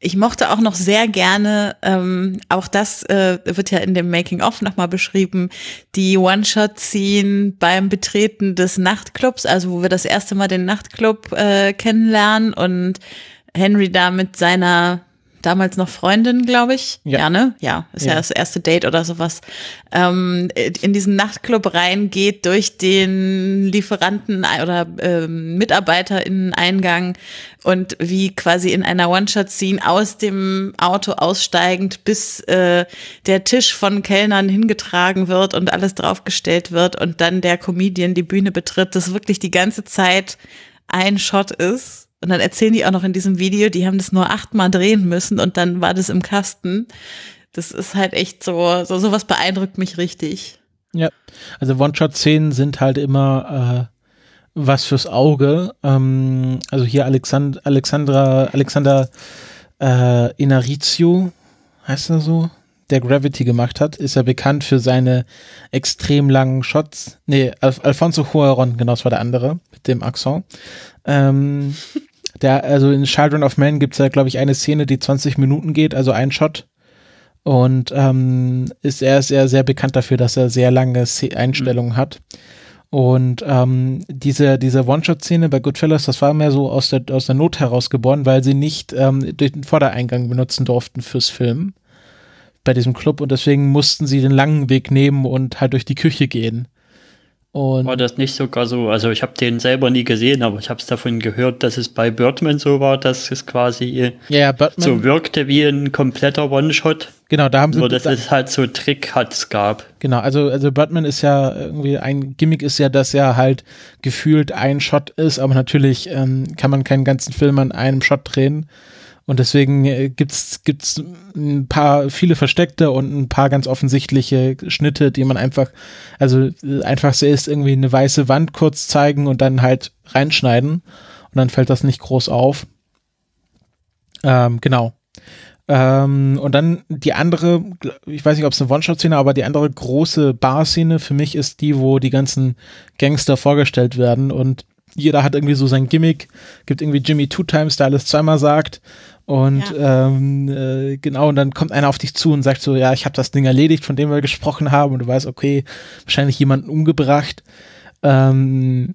Speaker 2: Ich mochte auch noch sehr gerne, ähm, auch das äh, wird ja in dem Making-of nochmal beschrieben, die One-Shot-Scene beim Betreten des Nachtclubs, also wo wir das erste Mal den Nachtclub äh, kennenlernen und Henry da mit seiner damals noch Freundin, glaube ich.
Speaker 3: Ja.
Speaker 2: Ja, ne? Ja, ist ja.
Speaker 3: Ja.
Speaker 2: das erste Date oder sowas. Ähm, in diesen Nachtclub reingeht durch den Lieferanten oder ähm, Mitarbeiter in den Eingang und wie quasi in einer One-Shot-Scene aus dem Auto aussteigend bis äh, der Tisch von Kellnern hingetragen wird und alles draufgestellt wird und dann der Comedian die Bühne betritt, das wirklich die ganze Zeit ein Shot ist. Und dann erzählen die auch noch in diesem Video, die haben das nur achtmal drehen müssen und dann war das im Kasten. Das ist halt echt so, so sowas beeindruckt mich richtig.
Speaker 3: Ja, also One-Shot-Szenen sind halt immer äh, was fürs Auge. Ähm, also hier Alexand Alexandra, Alexander äh, Inarizio, heißt er so, der Gravity gemacht hat, ist er bekannt für seine extrem langen Shots. Nee, Al Alfonso Huaron, genau, das war der andere mit dem Akzent. Ähm, *laughs* der, also in Children of Men gibt es ja, glaube ich, eine Szene, die 20 Minuten geht, also ein Shot. Und ähm, ist er sehr, sehr bekannt dafür, dass er sehr lange Einstellungen hat. Und ähm, diese, diese One-Shot-Szene bei Goodfellas, das war mehr so aus der, aus der Not heraus geboren, weil sie nicht ähm, durch den Vordereingang benutzen durften fürs Filmen bei diesem Club und deswegen mussten sie den langen Weg nehmen und halt durch die Küche gehen. Und
Speaker 4: War das nicht sogar so? Also ich habe den selber nie gesehen, aber ich habe es davon gehört, dass es bei Birdman so war, dass es quasi
Speaker 3: ja, ja, Birdman,
Speaker 4: so wirkte wie ein kompletter One-Shot,
Speaker 3: genau, da haben sie
Speaker 4: nur dass
Speaker 3: da,
Speaker 4: es halt so Trick-Huts gab.
Speaker 3: Genau, also, also Birdman ist ja irgendwie ein Gimmick ist ja, dass er halt gefühlt ein Shot ist, aber natürlich ähm, kann man keinen ganzen Film an einem Shot drehen. Und deswegen äh, gibt's gibt's ein paar viele versteckte und ein paar ganz offensichtliche Schnitte, die man einfach, also äh, einfachste ist irgendwie eine weiße Wand kurz zeigen und dann halt reinschneiden und dann fällt das nicht groß auf. Ähm, genau. Ähm, und dann die andere, ich weiß nicht, ob es eine One-Shot-Szene, aber die andere große Bar-Szene für mich ist die, wo die ganzen Gangster vorgestellt werden und jeder hat irgendwie so sein Gimmick, gibt irgendwie Jimmy Two Times, der alles zweimal sagt und ähm, äh, genau, und dann kommt einer auf dich zu und sagt so, ja, ich habe das Ding erledigt, von dem wir gesprochen haben und du weißt, okay, wahrscheinlich jemanden umgebracht. Ähm,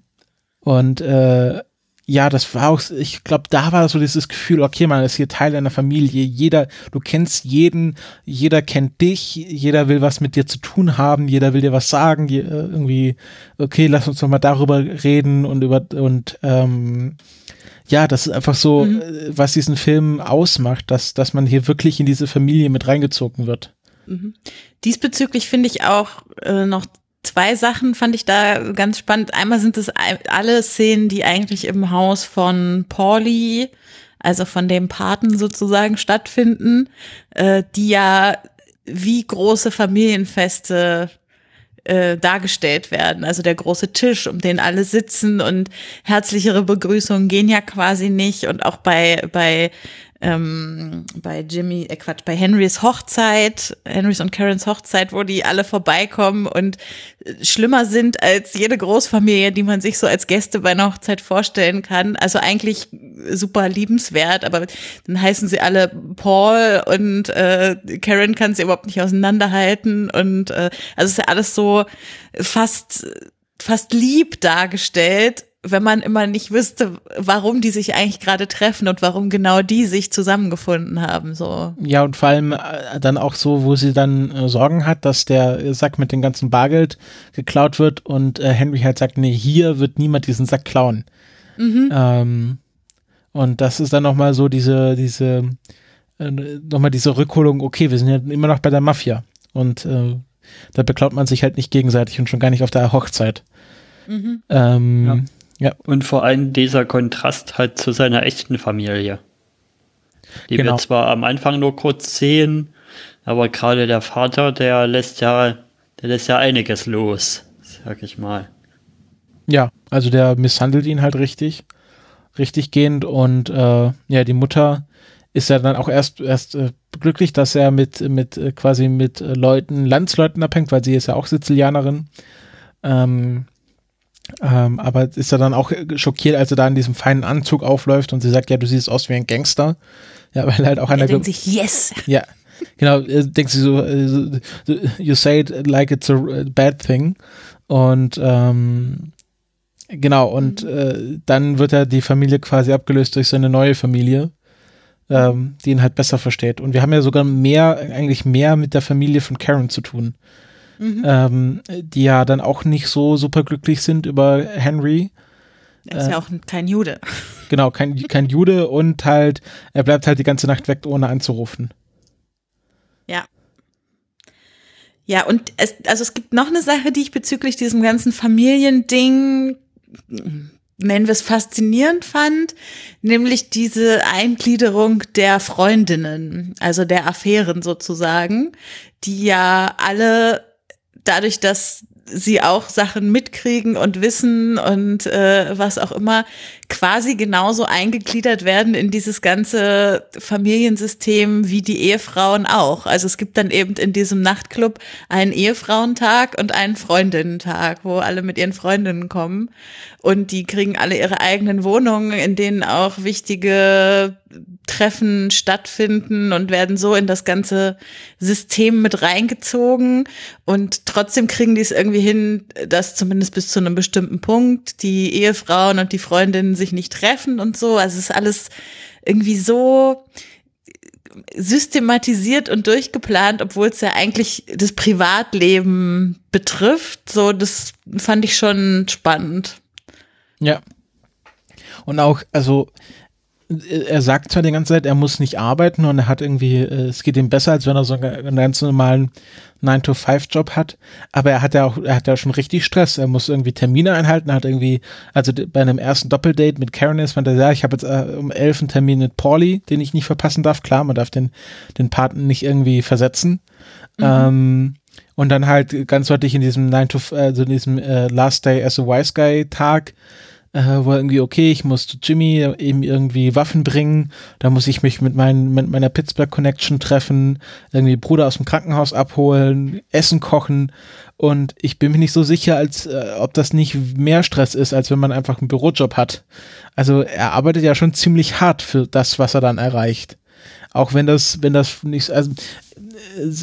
Speaker 3: und äh, ja, das war auch, ich glaube, da war so dieses Gefühl, okay, man ist hier Teil einer Familie, jeder, du kennst jeden, jeder kennt dich, jeder will was mit dir zu tun haben, jeder will dir was sagen, äh, irgendwie, okay, lass uns doch mal darüber reden und über, und ähm, ja, das ist einfach so,
Speaker 2: Mhm.
Speaker 3: äh, was diesen Film ausmacht, dass, dass man hier wirklich in diese Familie mit reingezogen wird.
Speaker 2: Diesbezüglich finde ich auch äh, noch zwei Sachen fand ich da ganz spannend. Einmal sind es alle Szenen, die eigentlich im Haus von Pauli, also von dem Paten sozusagen stattfinden, äh, die ja wie große Familienfeste äh, dargestellt werden. Also der große Tisch, um den alle sitzen und herzlichere Begrüßungen gehen ja quasi nicht. Und auch bei, bei, ähm, bei Jimmy, äh Quatsch, bei Henrys Hochzeit, Henrys und Karens Hochzeit, wo die alle vorbeikommen und äh, schlimmer sind als jede Großfamilie, die man sich so als Gäste bei einer Hochzeit vorstellen kann. Also eigentlich super liebenswert, aber dann heißen sie alle Paul und äh, Karen kann sie überhaupt nicht auseinanderhalten und äh, also ist ja alles so fast fast lieb dargestellt, wenn man immer nicht wüsste, warum die sich eigentlich gerade treffen und warum genau die sich zusammengefunden haben. So.
Speaker 3: Ja, und vor allem äh, dann auch so, wo sie dann äh, Sorgen hat, dass der Sack mit dem ganzen Bargeld geklaut wird und äh, Henry halt sagt, nee, hier wird niemand diesen Sack klauen. Ähm, und das ist dann nochmal so diese, diese, äh, nochmal diese Rückholung, okay, wir sind ja immer noch bei der Mafia. Und äh, da beklaut man sich halt nicht gegenseitig und schon gar nicht auf der Hochzeit. Ähm, ja.
Speaker 4: Und vor allem dieser Kontrast halt zu seiner echten Familie. Die
Speaker 3: Genau.
Speaker 4: wir zwar am Anfang nur kurz sehen, aber gerade der Vater, der lässt ja, der lässt ja einiges los, sag ich mal.
Speaker 3: Ja, also der misshandelt ihn halt richtig, richtig gehend und äh, ja, die Mutter ist ja dann auch erst erst äh, glücklich, dass er mit mit äh, quasi mit äh, Leuten, Landsleuten abhängt, weil sie ist ja auch Sizilianerin. Ähm, ähm, aber ist er dann auch schockiert, als er da in diesem feinen Anzug aufläuft und sie sagt, ja, du siehst aus wie ein Gangster. Ja, weil halt auch einer
Speaker 2: Er denkt sich, yes!
Speaker 3: ja, genau, du so, äh, so, you say it like it's a bad thing. Und ähm, genau, und äh, dann wird er die Familie quasi abgelöst durch seine neue Familie. ähm, die ihn halt besser versteht. Und wir haben ja sogar mehr, eigentlich mehr mit der Familie von Karen zu tun. Mhm. Ähm, die ja dann auch nicht so super glücklich sind über Henry.
Speaker 2: Er ist äh, ja auch kein Jude. *laughs*
Speaker 3: Genau, kein, kein Jude und halt, er bleibt halt die ganze Nacht weg, ohne anzurufen.
Speaker 2: Ja. Ja, und es, also es gibt noch eine Sache, die ich bezüglich diesem ganzen Familiending nennen wir es faszinierend fand, nämlich diese Eingliederung der Freundinnen, also der Affären sozusagen, die ja alle dadurch, dass sie auch Sachen mitkriegen und wissen und äh, was auch immer, quasi genauso eingegliedert werden in dieses ganze Familiensystem wie die Ehefrauen auch. Also es gibt dann eben in diesem Nachtclub einen Ehefrauentag und einen Freundinnentag, wo alle mit ihren Freundinnen kommen und die kriegen alle ihre eigenen Wohnungen, in denen auch wichtige Treffen stattfinden und werden so in das ganze System mit reingezogen und trotzdem kriegen die es irgendwie hin, dass zumindest bis zu einem bestimmten Punkt die Ehefrauen und die Freundinnen sich nicht treffen und so. Also es ist alles irgendwie so systematisiert und durchgeplant, obwohl es ja eigentlich das Privatleben betrifft. So, das fand ich schon spannend.
Speaker 3: Ja. Und auch, also er sagt zwar die ganze Zeit, er muss nicht arbeiten und er hat irgendwie, äh, es geht ihm besser, als wenn er so einen ganz normalen 9-to-5-Job hat, aber er hat ja auch, er hat ja schon richtig Stress. Er muss irgendwie Termine einhalten, hat irgendwie, also bei einem ersten Doppeldate mit Karen ist, man da, ja, ich habe jetzt äh, um elf einen Termin mit Pauli, den ich nicht verpassen darf. Klar, man darf den, den Paten nicht irgendwie versetzen. Mhm. Ähm, und dann halt ganz deutlich in diesem 9 to, also in diesem äh, Last Day as a Wise Guy Tag, äh, wo irgendwie, okay, ich muss Jimmy eben irgendwie Waffen bringen, da muss ich mich mit, mein, mit meiner Pittsburgh Connection treffen, irgendwie Bruder aus dem Krankenhaus abholen, Essen kochen und ich bin mir nicht so sicher, als äh, ob das nicht mehr Stress ist, als wenn man einfach einen Bürojob hat. Also er arbeitet ja schon ziemlich hart für das, was er dann erreicht. Auch wenn das, wenn das nicht, also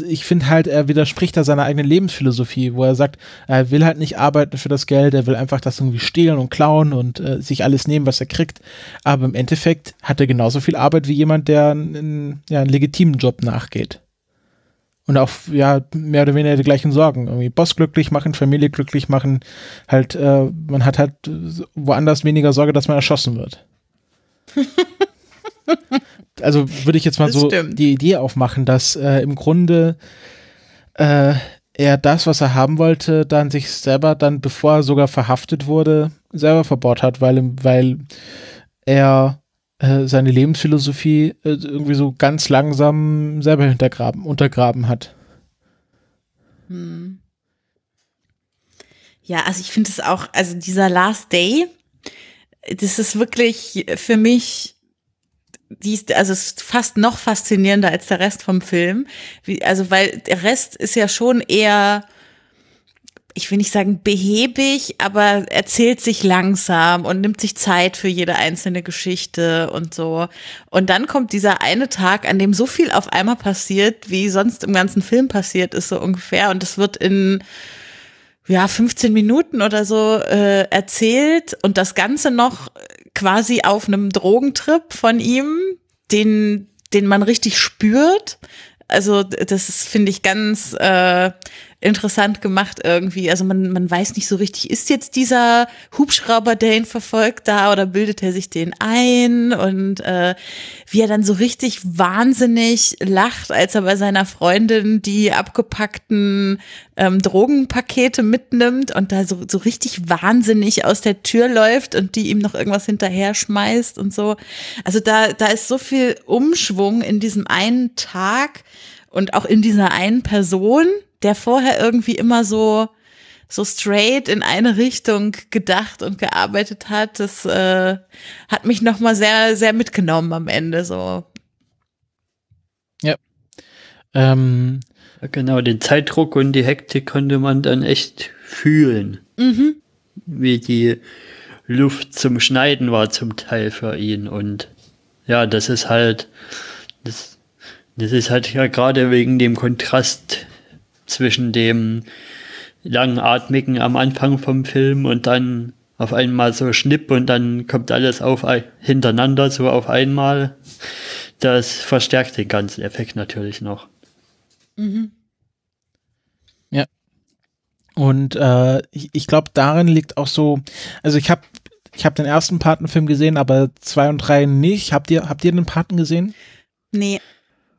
Speaker 3: ich finde halt, er widerspricht da seiner eigenen Lebensphilosophie, wo er sagt, er will halt nicht arbeiten für das Geld, er will einfach das irgendwie stehlen und klauen und äh, sich alles nehmen, was er kriegt. Aber im Endeffekt hat er genauso viel Arbeit wie jemand, der einen, ja, einen legitimen Job nachgeht. Und auch, ja, mehr oder weniger die gleichen Sorgen. Irgendwie Boss glücklich machen, Familie glücklich machen. Halt, äh, man hat halt woanders weniger Sorge, dass man erschossen wird. *laughs* also würde ich jetzt mal das so stimmt. die Idee aufmachen, dass äh, im Grunde äh, er das, was er haben wollte, dann sich selber dann, bevor er sogar verhaftet wurde, selber verbaut hat, weil, weil er äh, seine Lebensphilosophie äh, irgendwie so ganz langsam selber hintergraben, untergraben hat. Hm.
Speaker 2: Ja, also ich finde es auch, also dieser Last Day, das ist wirklich für mich die ist, also ist fast noch faszinierender als der Rest vom Film. Wie, also, weil der Rest ist ja schon eher, ich will nicht sagen behäbig, aber erzählt sich langsam und nimmt sich Zeit für jede einzelne Geschichte und so. Und dann kommt dieser eine Tag, an dem so viel auf einmal passiert, wie sonst im ganzen Film passiert ist, so ungefähr. Und es wird in ja, 15 Minuten oder so äh, erzählt und das Ganze noch quasi auf einem Drogentrip von ihm, den, den man richtig spürt. Also das finde ich, ganz äh, interessant gemacht irgendwie. Also man, man weiß nicht so richtig, ist jetzt dieser Hubschrauber, der ihn verfolgt, da oder bildet er sich den ein? Und äh, wie er dann so richtig wahnsinnig lacht, als er bei seiner Freundin die abgepackten ähm, Drogenpakete mitnimmt und da so, so richtig wahnsinnig aus der Tür läuft und die ihm noch irgendwas hinterher schmeißt und so. Also da, da ist so viel Umschwung in diesem einen Tag und auch in dieser einen Person der vorher irgendwie immer so so straight in eine Richtung gedacht und gearbeitet hat, das äh, hat mich noch mal sehr sehr mitgenommen am Ende so.
Speaker 3: Ja. Ähm.
Speaker 4: Genau, den Zeitdruck und die Hektik konnte man dann echt fühlen. Mhm. Wie die Luft zum Schneiden war zum Teil für ihn und ja, das ist halt das, das ist halt ja gerade wegen dem Kontrast zwischen dem langatmigen am Anfang vom Film und dann auf einmal so Schnipp und dann kommt alles auf hintereinander so auf einmal. das verstärkt den ganzen Effekt natürlich noch.
Speaker 3: Mhm. Ja. Und äh, ich, ich glaube, darin liegt auch so, also ich habe ich hab den ersten Patenfilm gesehen, aber zwei und drei nicht. Habt ihr, habt ihr den Paten gesehen?
Speaker 2: Nee.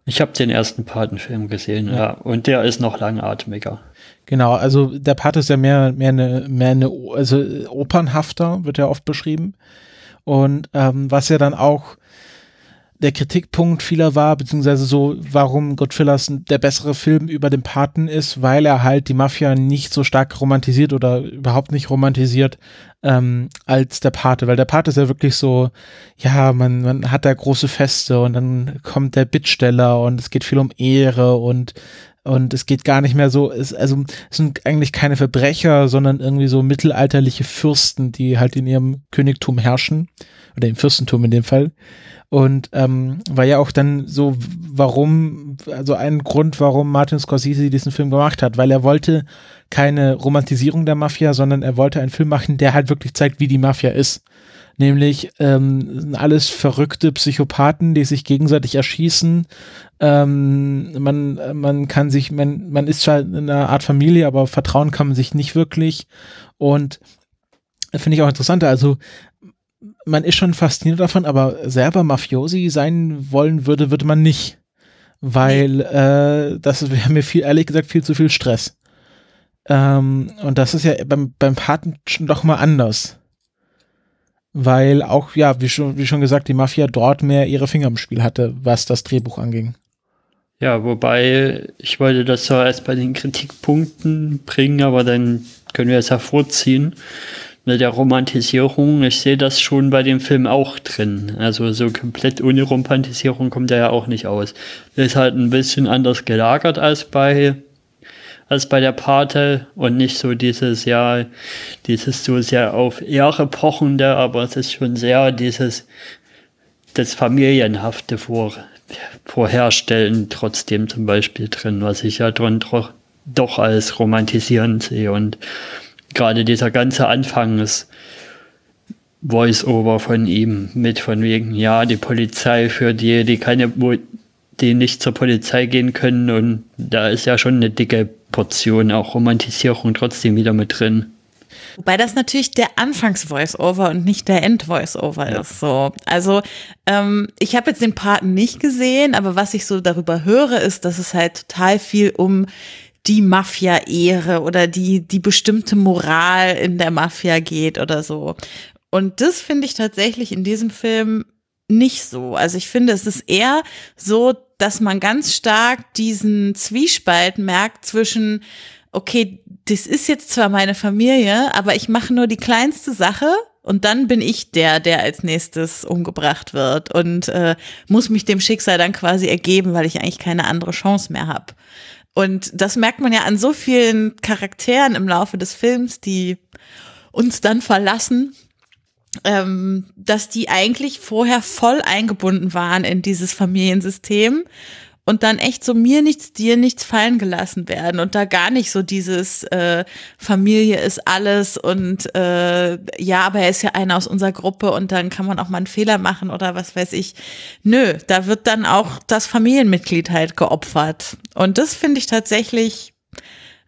Speaker 4: Ich habe den ersten Patenfilm gesehen, ja. ja. Und der ist noch langatmiger.
Speaker 3: Genau, also der Pate ist ja mehr, mehr eine, mehr eine, also opernhafter, wird ja oft beschrieben. Und ähm, was ja dann auch der Kritikpunkt vieler war, beziehungsweise so, warum Goodfellas der bessere Film über den Paten ist, weil er halt die Mafia nicht so stark romantisiert oder überhaupt nicht romantisiert ähm, als der Pate, weil der Pate ist ja wirklich so, ja, man, man hat da große Feste und dann kommt der Bittsteller und es geht viel um Ehre und und es geht gar nicht mehr so, es, also es sind eigentlich keine Verbrecher, sondern irgendwie so mittelalterliche Fürsten, die halt in ihrem Königtum herrschen oder im Fürstentum in dem Fall. Und ähm, war ja auch dann so, warum, also ein Grund, warum Martin Scorsese diesen Film gemacht hat, weil er wollte keine Romantisierung der Mafia, sondern er wollte einen Film machen, der halt wirklich zeigt, wie die Mafia ist. Nämlich ähm, alles verrückte Psychopathen, die sich gegenseitig erschießen. Ähm, man, man kann sich, man, man ist zwar in einer Art Familie, aber vertrauen kann man sich nicht wirklich. Und finde ich auch interessant. Also man ist schon fasziniert davon, aber selber Mafiosi sein wollen würde, würde man nicht. Weil äh, das wäre mir viel, ehrlich gesagt, viel zu viel Stress. Ähm, und das ist ja beim, beim Paten schon doch mal anders. Weil auch, ja, wie schon, wie schon gesagt, die Mafia dort mehr ihre Finger im Spiel hatte, was das Drehbuch anging.
Speaker 4: Ja, wobei ich wollte das so erst bei den Kritikpunkten bringen, aber dann können wir es hervorziehen mit der Romantisierung, ich sehe das schon bei dem Film auch drin. Also so komplett ohne Romantisierung kommt er ja auch nicht aus. Ist halt ein bisschen anders gelagert als bei als bei der Pate und nicht so dieses ja dieses so sehr auf Ehre pochende, aber es ist schon sehr dieses das familienhafte vor, vorherstellen trotzdem zum Beispiel drin, was ich ja drin doch, doch als romantisierend sehe und gerade dieser ganze Anfangs Voice-Over von ihm mit von wegen, ja, die Polizei für die, die keine, die nicht zur Polizei gehen können und da ist ja schon eine dicke Portion auch Romantisierung trotzdem wieder mit drin.
Speaker 2: Wobei das natürlich der Anfangs-Voice-Over und nicht der End-Voice-Over ja. ist. So, also ähm, ich habe jetzt den Paten nicht gesehen, aber was ich so darüber höre, ist, dass es halt total viel um die Mafia-Ehre oder die, die bestimmte Moral in der Mafia geht oder so. Und das finde ich tatsächlich in diesem Film nicht so. Also ich finde, es ist eher so, dass man ganz stark diesen Zwiespalt merkt zwischen, okay, das ist jetzt zwar meine Familie, aber ich mache nur die kleinste Sache und dann bin ich der, der als nächstes umgebracht wird und äh, muss mich dem Schicksal dann quasi ergeben, weil ich eigentlich keine andere Chance mehr habe. Und das merkt man ja an so vielen Charakteren im Laufe des Films, die uns dann verlassen, ähm, dass die eigentlich vorher voll eingebunden waren in dieses Familiensystem und dann echt so mir nichts, dir nichts fallen gelassen werden und da gar nicht so dieses äh, Familie ist alles und äh, ja, aber er ist ja einer aus unserer Gruppe und dann kann man auch mal einen Fehler machen oder was weiß ich. Nö, da wird dann auch das Familienmitglied halt geopfert und das finde ich tatsächlich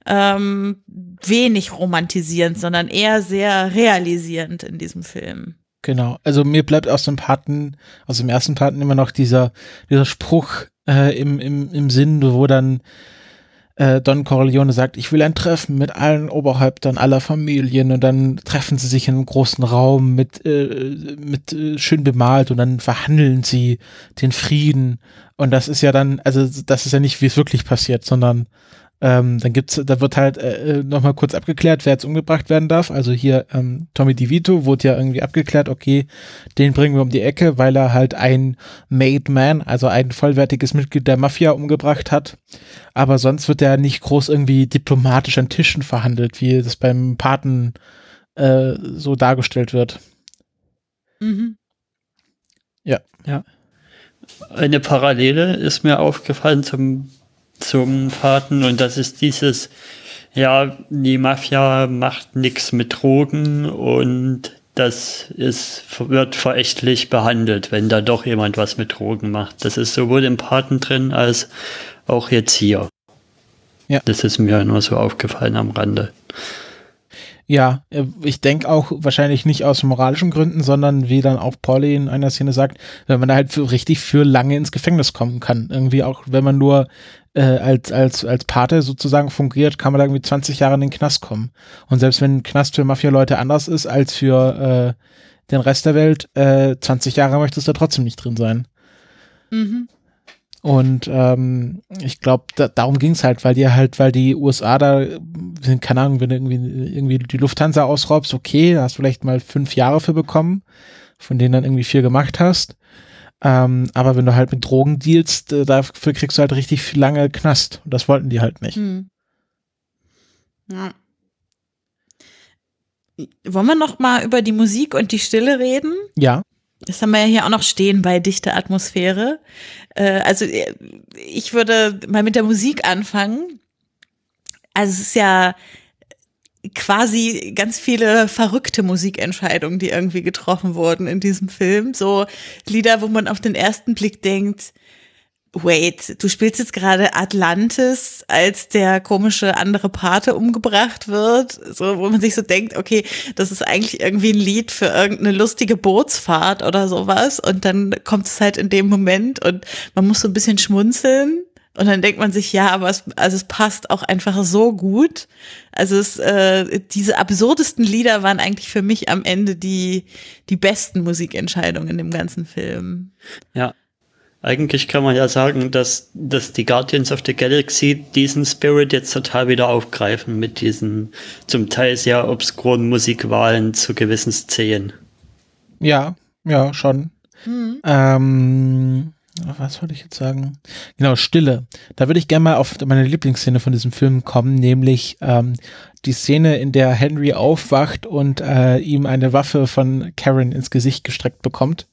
Speaker 2: ähm, wenig romantisierend, sondern eher sehr realisierend in diesem Film.
Speaker 3: Genau. Also mir bleibt aus dem Paten, aus dem ersten Paten immer noch dieser, dieser Spruch äh, im, im, im Sinn, wo dann äh, Don Corleone sagt, ich will ein Treffen mit allen Oberhäuptern aller Familien und dann treffen sie sich in einem großen Raum mit, äh, mit äh, schön bemalt und dann verhandeln sie den Frieden. Und das ist ja dann, also das ist ja nicht, wie es wirklich passiert, sondern ähm, dann gibt's, da wird halt äh, äh nochmal kurz abgeklärt, wer jetzt umgebracht werden darf. Also hier ähm, Tommy DeVito wurde ja irgendwie abgeklärt, okay, den bringen wir um die Ecke, weil er halt ein Made Man, also ein vollwertiges Mitglied der Mafia umgebracht hat. Aber sonst wird er nicht groß irgendwie diplomatisch an Tischen verhandelt, wie das beim Paten äh, so dargestellt wird.
Speaker 2: Mhm.
Speaker 3: Ja.
Speaker 4: Ja. Eine Parallele ist mir aufgefallen zum zum Paten und das ist dieses, ja, die Mafia macht nichts mit Drogen und das ist, wird verächtlich behandelt, wenn da doch jemand was mit Drogen macht. Das ist sowohl im Paten drin als auch jetzt hier. Ja. Das ist mir nur so aufgefallen am Rande.
Speaker 3: Ja, äh, ich denke auch wahrscheinlich nicht aus moralischen Gründen, sondern wie dann auch Pauli in einer Szene sagt, wenn man da halt für, richtig für lange ins Gefängnis kommen kann. Irgendwie auch, wenn man nur äh, als, als, als Pate sozusagen fungiert, kann man da irgendwie 20 Jahre in den Knast kommen. Und selbst wenn ein Knast für Mafia-Leute anders ist als für äh, den Rest der Welt, äh, 20 Jahre möchtest du da trotzdem nicht drin sein. Mhm. Und ähm, ich glaube, da, darum ging es halt, weil die halt, weil die USA da, keine Ahnung, wenn du irgendwie, irgendwie die Lufthansa ausraubst, okay, da hast du vielleicht mal fünf Jahre für bekommen, von denen dann irgendwie vier gemacht hast. Ähm, aber wenn du halt mit Drogen dealst, äh, dafür kriegst du halt richtig lange Knast. Und das wollten die halt nicht. Hm.
Speaker 2: Ja. Wollen wir noch mal über die Musik und die Stille reden?
Speaker 3: Ja.
Speaker 2: Das haben wir ja hier auch noch stehen bei dichte Atmosphäre. Äh, also äh, ich würde mal mit der Musik anfangen. Also es ist ja quasi ganz viele verrückte Musikentscheidungen, die irgendwie getroffen wurden in diesem Film. So Lieder, wo man auf den ersten Blick denkt, wait, du spielst jetzt gerade Atlantis, als der komische andere Pate umgebracht wird, so, wo man sich so denkt, okay, das ist eigentlich irgendwie ein Lied für irgendeine lustige Bootsfahrt oder sowas und dann kommt es halt in dem Moment und man muss so ein bisschen schmunzeln und dann denkt man sich, ja, aber es, also es passt auch einfach so gut. Also es, äh, diese absurdesten Lieder waren eigentlich für mich am Ende die, die besten Musikentscheidungen in dem ganzen Film.
Speaker 4: Ja, eigentlich kann man ja sagen, dass, dass die Guardians of the Galaxy diesen Spirit jetzt total wieder aufgreifen mit diesen zum Teil sehr obskuren Musikwahlen zu gewissen Szenen.
Speaker 3: Ja, ja, schon. Mhm. Ähm, was wollte ich jetzt sagen? Genau, Stille. Da würde ich gerne mal auf meine Lieblingsszene von diesem Film kommen, nämlich ähm, die Szene, in der Henry aufwacht und äh, ihm eine Waffe von Karen ins Gesicht gestreckt bekommt.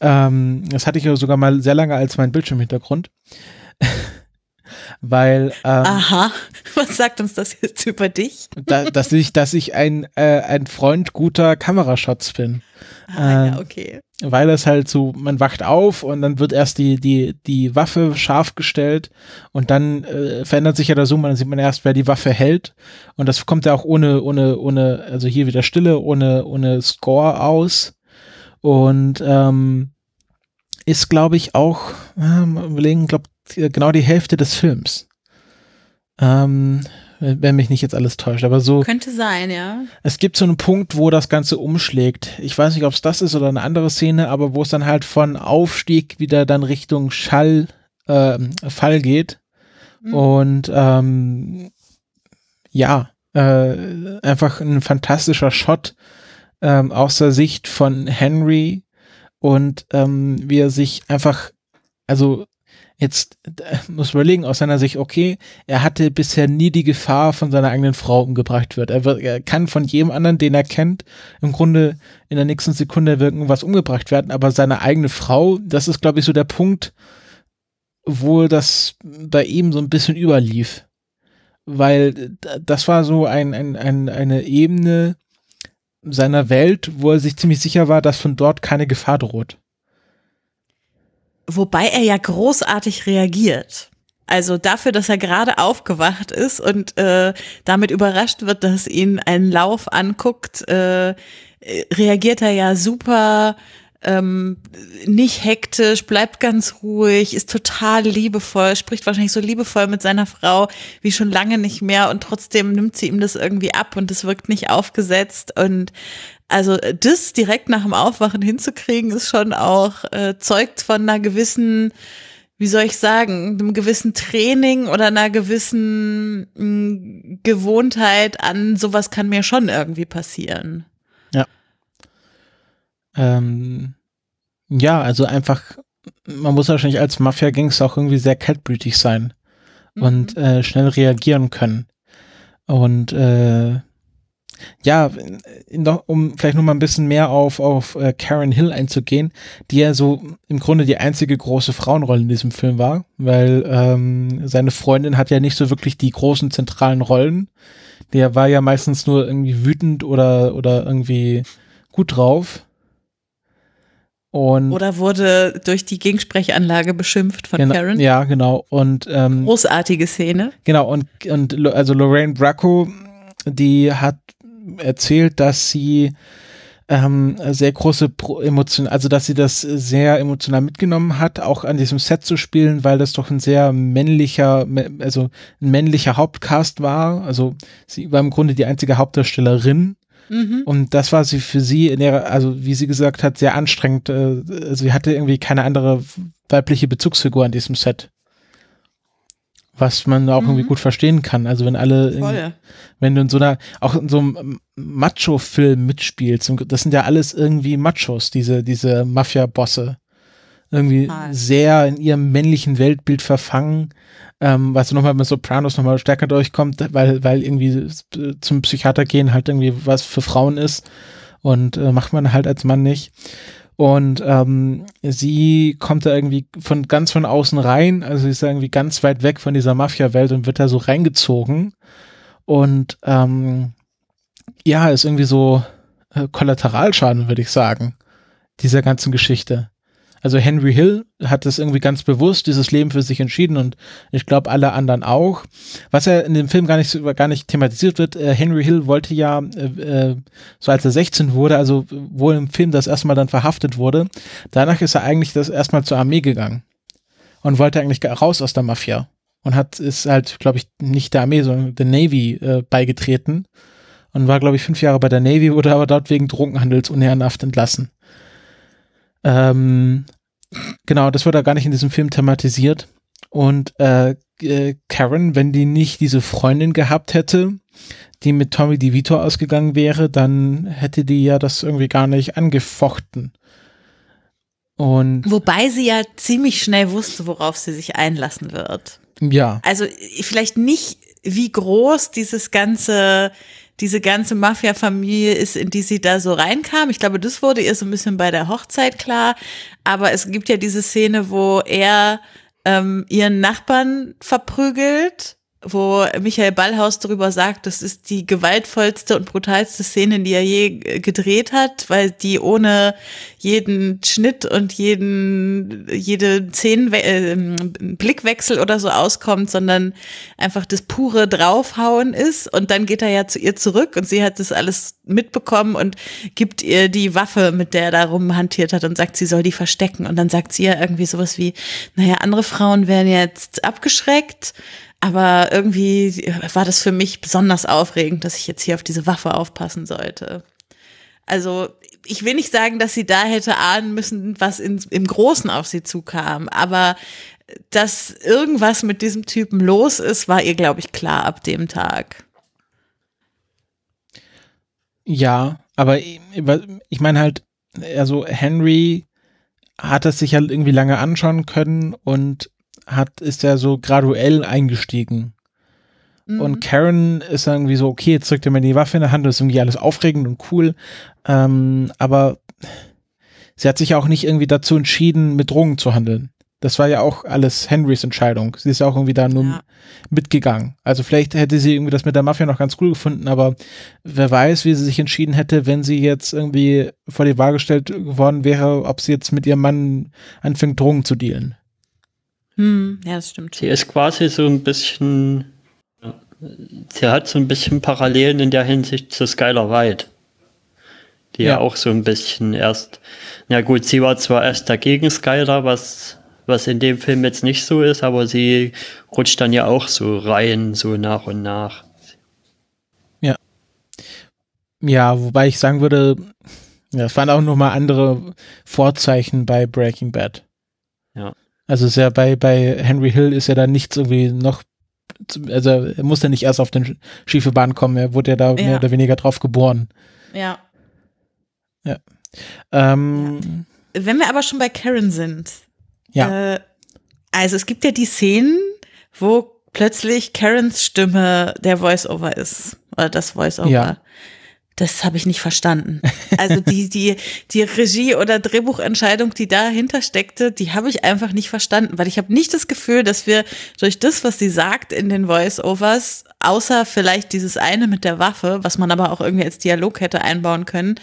Speaker 3: Ähm, das hatte ich ja sogar mal sehr lange als mein Bildschirmhintergrund. *laughs* Weil ähm,
Speaker 2: Aha, was sagt uns das jetzt über dich?
Speaker 3: da, dass ich, dass ich ein, äh, ein Freund guter Kamerashots bin.
Speaker 2: Ah, äh, ja, okay.
Speaker 3: Weil es halt so, man wacht auf und dann wird erst die, die, die Waffe scharf gestellt und dann äh, verändert sich ja der Zoom, dann sieht man erst, wer die Waffe hält. Und das kommt ja auch ohne, ohne, ohne, also hier wieder Stille, ohne, ohne Score aus. Und ähm, ist, glaube ich, auch, äh, überlegen, glaube genau die Hälfte des Films. Ähm, wenn mich nicht jetzt alles täuscht, aber so.
Speaker 2: Könnte sein, ja.
Speaker 3: Es gibt so einen Punkt, wo das Ganze umschlägt. Ich weiß nicht, ob es das ist oder eine andere Szene, aber wo es dann halt von Aufstieg wieder dann Richtung Schall, äh, Fall geht. Mhm. Und ähm, ja, äh, einfach ein fantastischer Shot ähm, aus der Sicht von Henry und ähm, wie er sich einfach, also jetzt äh, muss man überlegen aus seiner Sicht, okay, er hatte bisher nie die Gefahr, von seiner eigenen Frau umgebracht wird. Er, wird, er kann von jedem anderen, den er kennt, im Grunde in der nächsten Sekunde irgendwas umgebracht werden, aber seine eigene Frau, das ist, glaube ich, so der Punkt, wo das bei ihm so ein bisschen überlief. Weil das war so ein, ein, ein, eine Ebene, seiner Welt, wo er sich ziemlich sicher war, dass von dort keine Gefahr droht.
Speaker 2: Wobei er ja großartig reagiert. Also dafür, dass er gerade aufgewacht ist und äh, damit überrascht wird, dass ihn ein Lauf anguckt, äh, reagiert er ja super ähm, nicht hektisch, bleibt ganz ruhig, ist total liebevoll, spricht wahrscheinlich so liebevoll mit seiner Frau wie schon lange nicht mehr und trotzdem nimmt sie ihm das irgendwie ab und es wirkt nicht aufgesetzt und also das direkt nach dem Aufwachen hinzukriegen, ist schon auch äh, zeugt von einer gewissen, wie soll ich sagen, einem gewissen Training oder einer gewissen mh, mm, Gewohnheit an sowas kann mir schon irgendwie passieren.
Speaker 3: Ja. Ähm, ja, also einfach, man muss wahrscheinlich als Mafia-Gangster auch irgendwie sehr kaltblütig sein mhm. und äh, schnell reagieren können. Und äh, ja, um vielleicht noch mal ein bisschen mehr auf, auf äh, Karen Hill einzugehen, die ja so im Grunde die einzige große Frauenrolle in diesem Film war, weil ähm, seine Freundin hat ja nicht so wirklich die großen zentralen Rollen. Der war ja meistens nur irgendwie wütend oder, oder irgendwie gut drauf. Und
Speaker 2: Oder wurde durch die Gegensprechanlage beschimpft von
Speaker 3: genau,
Speaker 2: Karen.
Speaker 3: Ja, genau. Und ähm,
Speaker 2: Großartige Szene.
Speaker 3: Genau, und, und also Lorraine Bracco, die hat erzählt, dass sie ähm, sehr große Pro Emotion, also dass sie das sehr emotional mitgenommen hat, auch an diesem Set zu spielen, weil das doch ein sehr männlicher, mä- also ein männlicher Hauptcast war. Also sie war im Grunde die einzige Hauptdarstellerin.
Speaker 2: Mhm.
Speaker 3: Und das war sie für sie in ihrer, also wie sie gesagt hat, sehr anstrengend. Äh, sie hatte irgendwie keine andere weibliche Bezugsfigur an diesem Set. Was man auch irgendwie
Speaker 2: Mhm.
Speaker 3: gut verstehen kann. Also wenn alle, irgendwie-
Speaker 2: Voll.
Speaker 3: wenn du in so einer, auch in so einem Macho-Film mitspielst, das sind ja alles irgendwie Machos, diese, diese Mafia-Bosse. Irgendwie
Speaker 2: Total.
Speaker 3: sehr in ihrem männlichen Weltbild verfangen, ähm, was nochmal mit Sopranos nochmal stärker durchkommt, weil, weil irgendwie äh, zum Psychiater gehen halt irgendwie was für Frauen ist und äh, macht man halt als Mann nicht. Und ähm, sie kommt da irgendwie von ganz von außen rein, also sie ist da irgendwie ganz weit weg von dieser Mafia-Welt und wird da so reingezogen. Und ähm, ja, ist irgendwie so äh, Kollateralschaden, würde ich sagen, dieser ganzen Geschichte. Also Henry Hill hat das irgendwie ganz bewusst, dieses Leben für sich entschieden und ich glaube alle anderen auch. Was ja in dem Film gar nicht, gar nicht thematisiert wird, äh, Henry Hill wollte ja, äh, äh, so als er 16 wurde, also wo im Film das erstmal dann verhaftet wurde, danach ist er eigentlich das erstmal zur Armee gegangen und wollte eigentlich raus aus der Mafia und hat ist halt, glaube ich, nicht der Armee, sondern der Navy äh, beigetreten und war, glaube ich, fünf Jahre bei der Navy, wurde aber dort wegen Drogenhandels unehrenhaft entlassen. Ähm, genau, das wurde da gar nicht in diesem Film thematisiert. Und äh, äh, Karen, wenn die nicht diese Freundin gehabt hätte, die mit Tommy DeVito ausgegangen wäre, dann hätte die ja das irgendwie gar nicht angefochten. Und
Speaker 2: Wobei sie ja ziemlich schnell wusste, worauf sie sich einlassen wird.
Speaker 3: ja,
Speaker 2: Also vielleicht nicht, wie groß dieses ganze, diese ganze Mafia-Familie ist, in die sie da so reinkam. Ich glaube, das wurde ihr so ein bisschen bei der Hochzeit klar. Aber es gibt ja diese Szene, wo er ähm, ihren Nachbarn verprügelt, wo Michael Ballhaus darüber sagt, das ist die gewaltvollste und brutalste Szene, die er je äh, gedreht hat, weil die ohne jeden Schnitt und jeden, jede Szenenwe äh, Blickwechsel oder so auskommt, sondern einfach das pure Draufhauen ist. Und dann geht er ja zu ihr zurück und sie hat das alles mitbekommen und gibt ihr die Waffe, mit der er da rumhantiert hat und sagt, sie soll die verstecken. Und dann sagt sie ja irgendwie sowas wie, naja, andere Frauen wären jetzt abgeschreckt. Aber irgendwie war das für mich besonders aufregend, dass ich jetzt hier auf diese Waffe aufpassen sollte. Also ich will nicht sagen, dass sie da hätte ahnen müssen, was in, im Großen auf sie zukam, aber dass irgendwas mit diesem Typen los ist, war ihr, glaube ich, klar ab dem Tag.
Speaker 3: ja, aber ich, meine halt, also Henry hat es sich halt irgendwie lange anschauen können und hat, ist ja so graduell eingestiegen.
Speaker 2: Mhm.
Speaker 3: Und Karen ist dann irgendwie so, okay, jetzt drückt er mir die Waffe in der Hand, das ist irgendwie alles aufregend und cool. Ähm, aber sie hat sich auch nicht irgendwie dazu entschieden, mit Drogen zu handeln. Das war ja auch alles Henrys Entscheidung. Sie ist ja auch irgendwie da nur
Speaker 2: Ja.
Speaker 3: mitgegangen. Also vielleicht hätte sie irgendwie das mit der Mafia noch ganz cool gefunden, aber wer weiß, wie sie sich entschieden hätte, wenn sie jetzt irgendwie vor die Wahl gestellt worden wäre, ob sie jetzt mit ihrem Mann anfängt, Drogen zu dealen.
Speaker 2: Hm, ja, das stimmt.
Speaker 4: Sie ist quasi so ein bisschen, sie hat so ein bisschen Parallelen in der Hinsicht zu Skylar White. Die ja,
Speaker 3: Ja.
Speaker 4: auch so ein bisschen erst, na gut, sie war zwar erst dagegen Skylar, was, was in dem Film jetzt nicht so ist, aber sie rutscht dann ja auch so rein, so nach und nach.
Speaker 3: Ja, wobei ich sagen würde, ja, es waren auch noch mal andere Vorzeichen bei Breaking Bad.
Speaker 4: Ja.
Speaker 3: Also ist ja bei, bei Henry Hill ist ja da nichts irgendwie noch, also er muss ja nicht erst auf den schiefe Bahn kommen, er wurde ja da
Speaker 2: Ja.
Speaker 3: mehr oder weniger drauf geboren.
Speaker 2: Ja.
Speaker 3: Ähm,
Speaker 2: Wenn wir aber schon bei Karen sind.
Speaker 3: Ja.
Speaker 2: Äh, also es gibt ja die Szenen, wo plötzlich Karens Stimme der Voice-Over ist. Oder das Voice-Over.
Speaker 3: Ja.
Speaker 2: Das habe ich nicht verstanden. Also die, die, die Regie- oder Drehbuchentscheidung, die dahinter steckte, die habe ich einfach nicht verstanden, weil ich habe nicht das Gefühl, dass wir durch das, was sie sagt in den Voice-Overs, außer vielleicht dieses eine mit der Waffe, was man aber auch irgendwie als Dialog hätte einbauen können,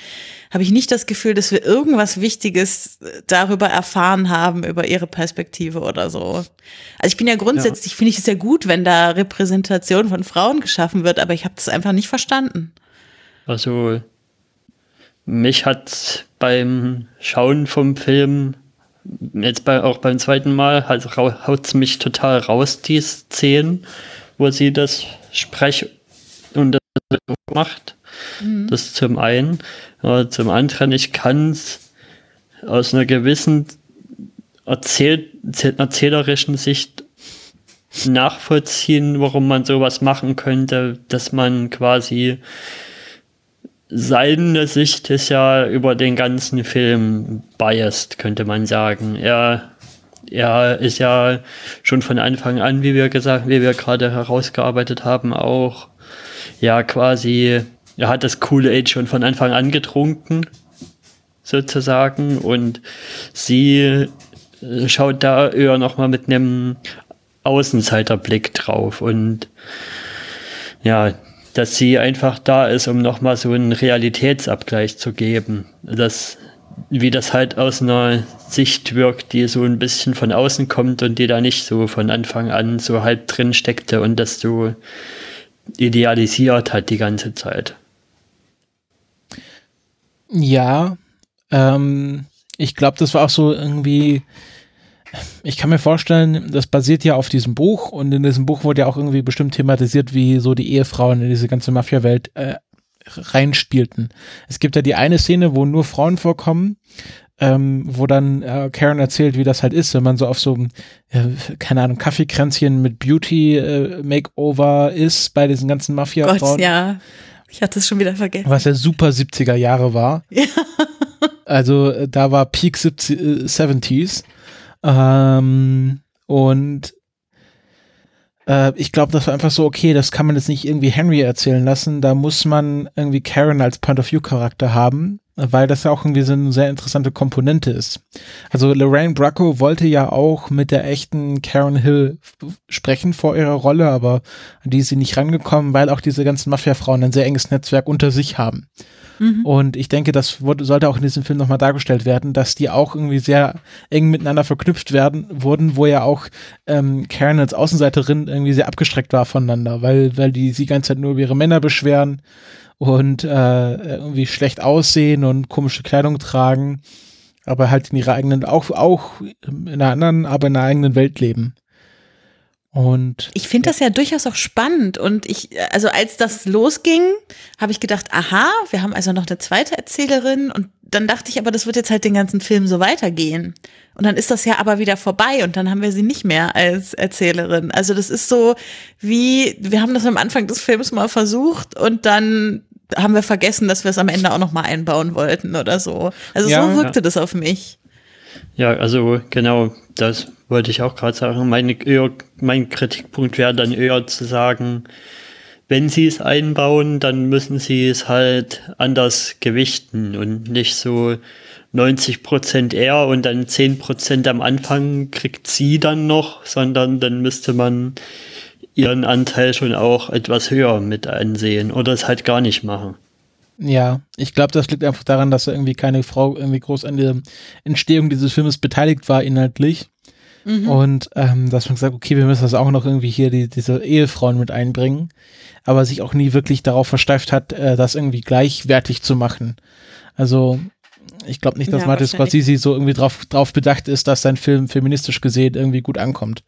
Speaker 2: habe ich nicht das Gefühl, dass wir irgendwas Wichtiges darüber erfahren haben, über ihre Perspektive oder so. Also ich bin ja grundsätzlich, ja. finde ich es ja gut, wenn da Repräsentation von Frauen geschaffen wird, aber ich habe das einfach nicht verstanden.
Speaker 4: Also mich hat beim Schauen vom Film jetzt bei, auch beim zweiten Mal halt haut es mich total raus, die Szenen, wo sie das Sprech und das macht. Mhm. Das zum einen. Aber zum anderen, ich kann es aus einer gewissen Erzähl erzählerischen Sicht nachvollziehen, warum man sowas machen könnte, dass man quasi seine Sicht ist ja über den ganzen Film biased, könnte man sagen. Er, er ist ja schon von Anfang an, wie wir gesagt, wie wir gerade herausgearbeitet haben, auch ja quasi, er hat das coole Age schon von Anfang an getrunken, sozusagen, und sie äh, schaut da eher nochmal mit einem Außenseiterblick drauf und ja, dass sie einfach da ist, um nochmal so einen Realitätsabgleich zu geben. Das, wie das halt aus einer Sicht wirkt, die so ein bisschen von außen kommt und die da nicht so von Anfang an so halb drin steckte und das so idealisiert hat die ganze Zeit.
Speaker 3: Ja, ähm, ich glaube, das war auch so irgendwie ich kann mir vorstellen, das basiert ja auf diesem Buch und in diesem Buch wurde ja auch irgendwie bestimmt thematisiert, wie so die Ehefrauen in diese ganze Mafia-Welt äh, reinspielten. Es gibt ja die eine Szene, wo nur Frauen vorkommen, ähm, wo dann äh, Karen erzählt, wie das halt ist, wenn man so auf so, äh, keine Ahnung, Kaffeekränzchen mit Beauty-Makeover äh, ist bei diesen ganzen Mafia-Frauen. Gott,
Speaker 2: ja. Ich hatte es schon wieder vergessen.
Speaker 3: Was ja super 70er Jahre war. *laughs* Ja. Also äh, da war Peak 70, äh, 70s. Ähm, und äh, ich glaube, das war einfach so, okay, das kann man jetzt nicht irgendwie Henry erzählen lassen. Da muss man irgendwie Karen als Point-of-View-Charakter haben, weil das ja auch irgendwie so eine sehr interessante Komponente ist. Also Lorraine Bracco wollte ja auch mit der echten Karen Hill sprechen vor ihrer Rolle, aber an die ist sie nicht rangekommen, weil auch diese ganzen Mafia-Frauen ein sehr enges Netzwerk unter sich haben. Mhm. Und ich denke, das wurde, sollte auch in diesem Film nochmal dargestellt werden, dass die auch irgendwie sehr eng miteinander verknüpft werden, wurden, wo ja auch ähm, Karen als Außenseiterin irgendwie sehr abgestreckt war voneinander, weil, weil die sie die ganze Zeit nur über ihre Männer beschweren und äh, irgendwie schlecht aussehen und komische Kleidung tragen, aber halt in ihrer eigenen, auch, auch in einer anderen, aber in einer eigenen Welt leben. Und
Speaker 2: ich finde das ja durchaus auch spannend. Und ich, also als das losging, habe ich gedacht, aha, wir haben also noch eine zweite Erzählerin. Und dann dachte ich, aber das wird jetzt halt den ganzen Film so weitergehen. Und dann ist das ja aber wieder vorbei und dann haben wir sie nicht mehr als Erzählerin. Also das ist so wie, wir haben das am Anfang des Films mal versucht und dann haben wir vergessen, dass wir es am Ende auch noch mal einbauen wollten oder so. Also ja, so wirkte ja. das auf mich.
Speaker 4: Ja, also genau, das wollte ich auch gerade sagen. Meine, eher, mein Kritikpunkt wäre dann eher zu sagen, wenn sie es einbauen, dann müssen sie es halt anders gewichten und nicht so 90 Prozent er und dann 10 Prozent am Anfang kriegt sie dann noch, sondern dann müsste man ihren Anteil schon auch etwas höher mit ansehen oder es halt gar nicht machen.
Speaker 3: Ja, ich glaube, das liegt einfach daran, dass irgendwie keine Frau irgendwie groß an der Entstehung dieses Filmes beteiligt war inhaltlich. Mhm. Und ähm, dass man gesagt, okay, wir müssen das auch noch irgendwie hier die, diese Ehefrauen mit einbringen, aber sich auch nie wirklich darauf versteift hat, äh, das irgendwie gleichwertig zu machen. Also ich glaube nicht, dass ja, Martin Scorsese so irgendwie drauf, drauf bedacht ist, dass sein Film feministisch gesehen irgendwie gut ankommt.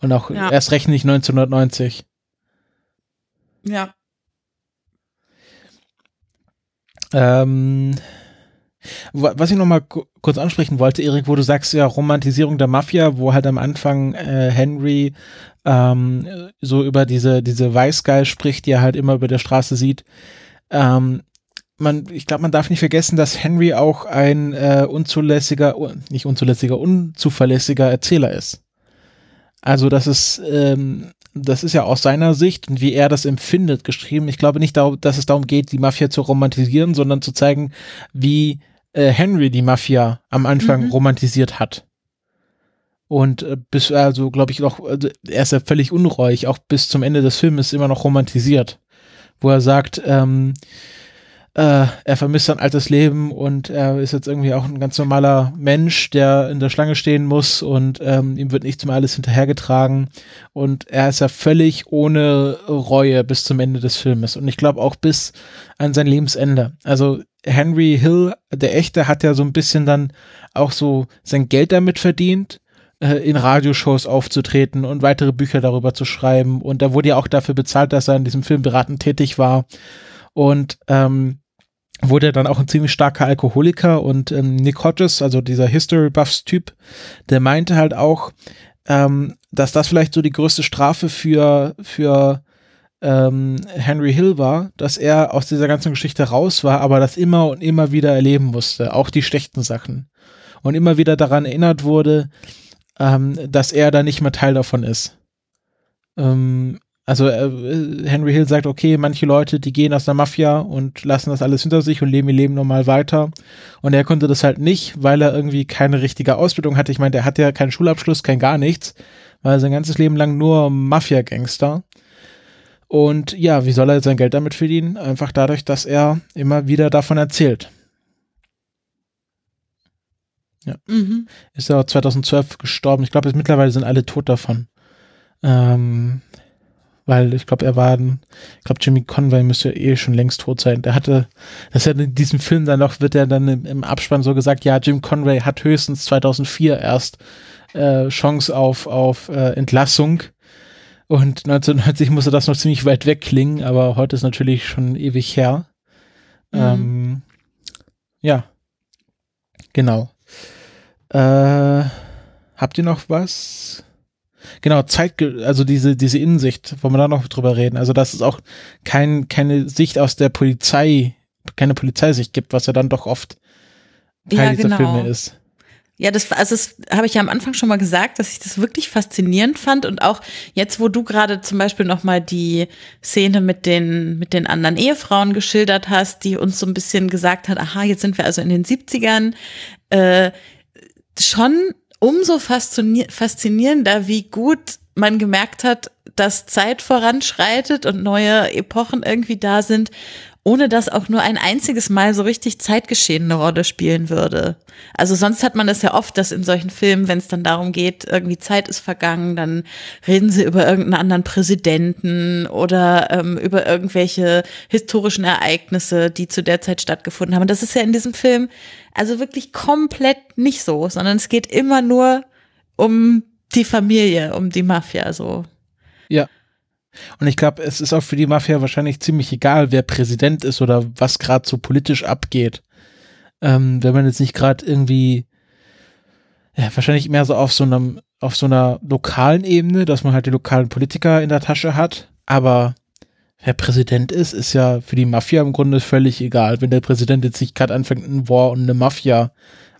Speaker 3: Und auch ja. erst recht nicht 1990.
Speaker 2: Ja.
Speaker 3: Ähm, was ich noch mal kurz ansprechen wollte, Erik, wo du sagst, ja, Romantisierung der Mafia, wo halt am Anfang äh, Henry ähm, so über diese, diese Weißgeil spricht, die er halt immer über der Straße sieht. Ähm, man, ich glaube, man darf nicht vergessen, dass Henry auch ein äh, unzulässiger, nicht unzulässiger, unzuverlässiger Erzähler ist. Also das ist, ähm, das ist ja aus seiner Sicht und wie er das empfindet geschrieben. Ich glaube nicht, dass es darum geht, die Mafia zu romantisieren, sondern zu zeigen, wie äh, Henry die Mafia am Anfang mhm. romantisiert hat. Und äh, bis, also glaube ich noch, also er ist ja völlig unruhig, auch bis zum Ende des Filmes immer noch romantisiert, wo er sagt, ähm, äh, er vermisst sein altes Leben und er ist jetzt irgendwie auch ein ganz normaler Mensch, der in der Schlange stehen muss und ähm, ihm wird nichts mehr alles hinterhergetragen und er ist ja völlig ohne Reue bis zum Ende des Filmes und ich glaube auch bis an sein Lebensende. Also Henry Hill, der echte, hat ja so ein bisschen dann auch so sein Geld damit verdient äh, in Radioshows aufzutreten und weitere Bücher darüber zu schreiben. Und er wurde ja auch dafür bezahlt, dass er in diesem Film beratend tätig war. Und ähm, wurde dann auch ein ziemlich starker Alkoholiker und ähm, Nick Hodges, also dieser History Buffs Typ, der meinte halt auch, ähm, dass das vielleicht so die größte Strafe für für ähm, Henry Hill war, dass er aus dieser ganzen Geschichte raus war, aber das immer und immer wieder erleben musste, auch die schlechten Sachen und immer wieder daran erinnert wurde, ähm, dass er da nicht mehr Teil davon ist. Ähm, also äh, Henry Hill sagt, okay, manche Leute, die gehen aus der Mafia und lassen das alles hinter sich und leben ihr Leben normal weiter. Und er konnte das halt nicht, weil er irgendwie keine richtige Ausbildung hatte. Ich meine, der hat ja keinen Schulabschluss, kein gar nichts, weil sein ganzes Leben lang nur Mafia-Gangster. Und ja, wie soll er sein Geld damit verdienen? Einfach dadurch, dass er immer wieder davon erzählt. Ja. Mhm. Ist ja 2012 gestorben. Ich glaube, mittlerweile sind alle tot davon. Ähm, weil ich glaube, er war, ich glaube, Jimmy Conway müsste eh schon längst tot sein. Der hatte, das ist ja in diesem Film dann noch, wird er dann im, im Abspann so gesagt, ja, Jim Conway hat höchstens 2004 erst äh, Chance auf, auf äh, Entlassung. Und 1990 musste das noch ziemlich weit weg klingen, aber heute ist natürlich schon ewig her. Mhm. Ähm, ja, genau. Äh, habt ihr noch was? Genau, Zeit, also diese, diese Innensicht, wollen wir da noch drüber reden. Also, dass es auch kein, keine Sicht aus der Polizei, keine Polizeisicht gibt, was ja dann doch oft Teil ja, dieser genau. Filme ist.
Speaker 2: Ja, das, also das habe ich ja am Anfang schon mal gesagt, dass ich das wirklich faszinierend fand und auch jetzt, wo du gerade zum Beispiel noch mal die Szene mit den mit den anderen Ehefrauen geschildert hast, die uns so ein bisschen gesagt hat, aha, jetzt sind wir also in den 70ern, äh, schon umso faszinierender, wie gut man gemerkt hat, dass Zeit voranschreitet und neue Epochen irgendwie da sind, ohne dass auch nur ein einziges Mal so richtig Zeitgeschehen eine Rolle spielen würde. Also sonst hat man das ja oft, dass in solchen Filmen, wenn es dann darum geht, irgendwie Zeit ist vergangen, dann reden sie über irgendeinen anderen Präsidenten oder ähm, über irgendwelche historischen Ereignisse, die zu der Zeit stattgefunden haben. Und das ist ja in diesem Film also wirklich komplett nicht so, sondern es geht immer nur um die Familie, um die Mafia so.
Speaker 3: Ja. Und ich glaube, es ist auch für die Mafia wahrscheinlich ziemlich egal, wer Präsident ist oder was gerade so politisch abgeht. Ähm, wenn man jetzt nicht gerade irgendwie, ja, wahrscheinlich mehr so auf so einem, auf so einer lokalen Ebene, dass man halt die lokalen Politiker in der Tasche hat. Aber wer Präsident ist, ist ja für die Mafia im Grunde völlig egal. Wenn der Präsident jetzt nicht gerade anfängt, ein War und eine Mafia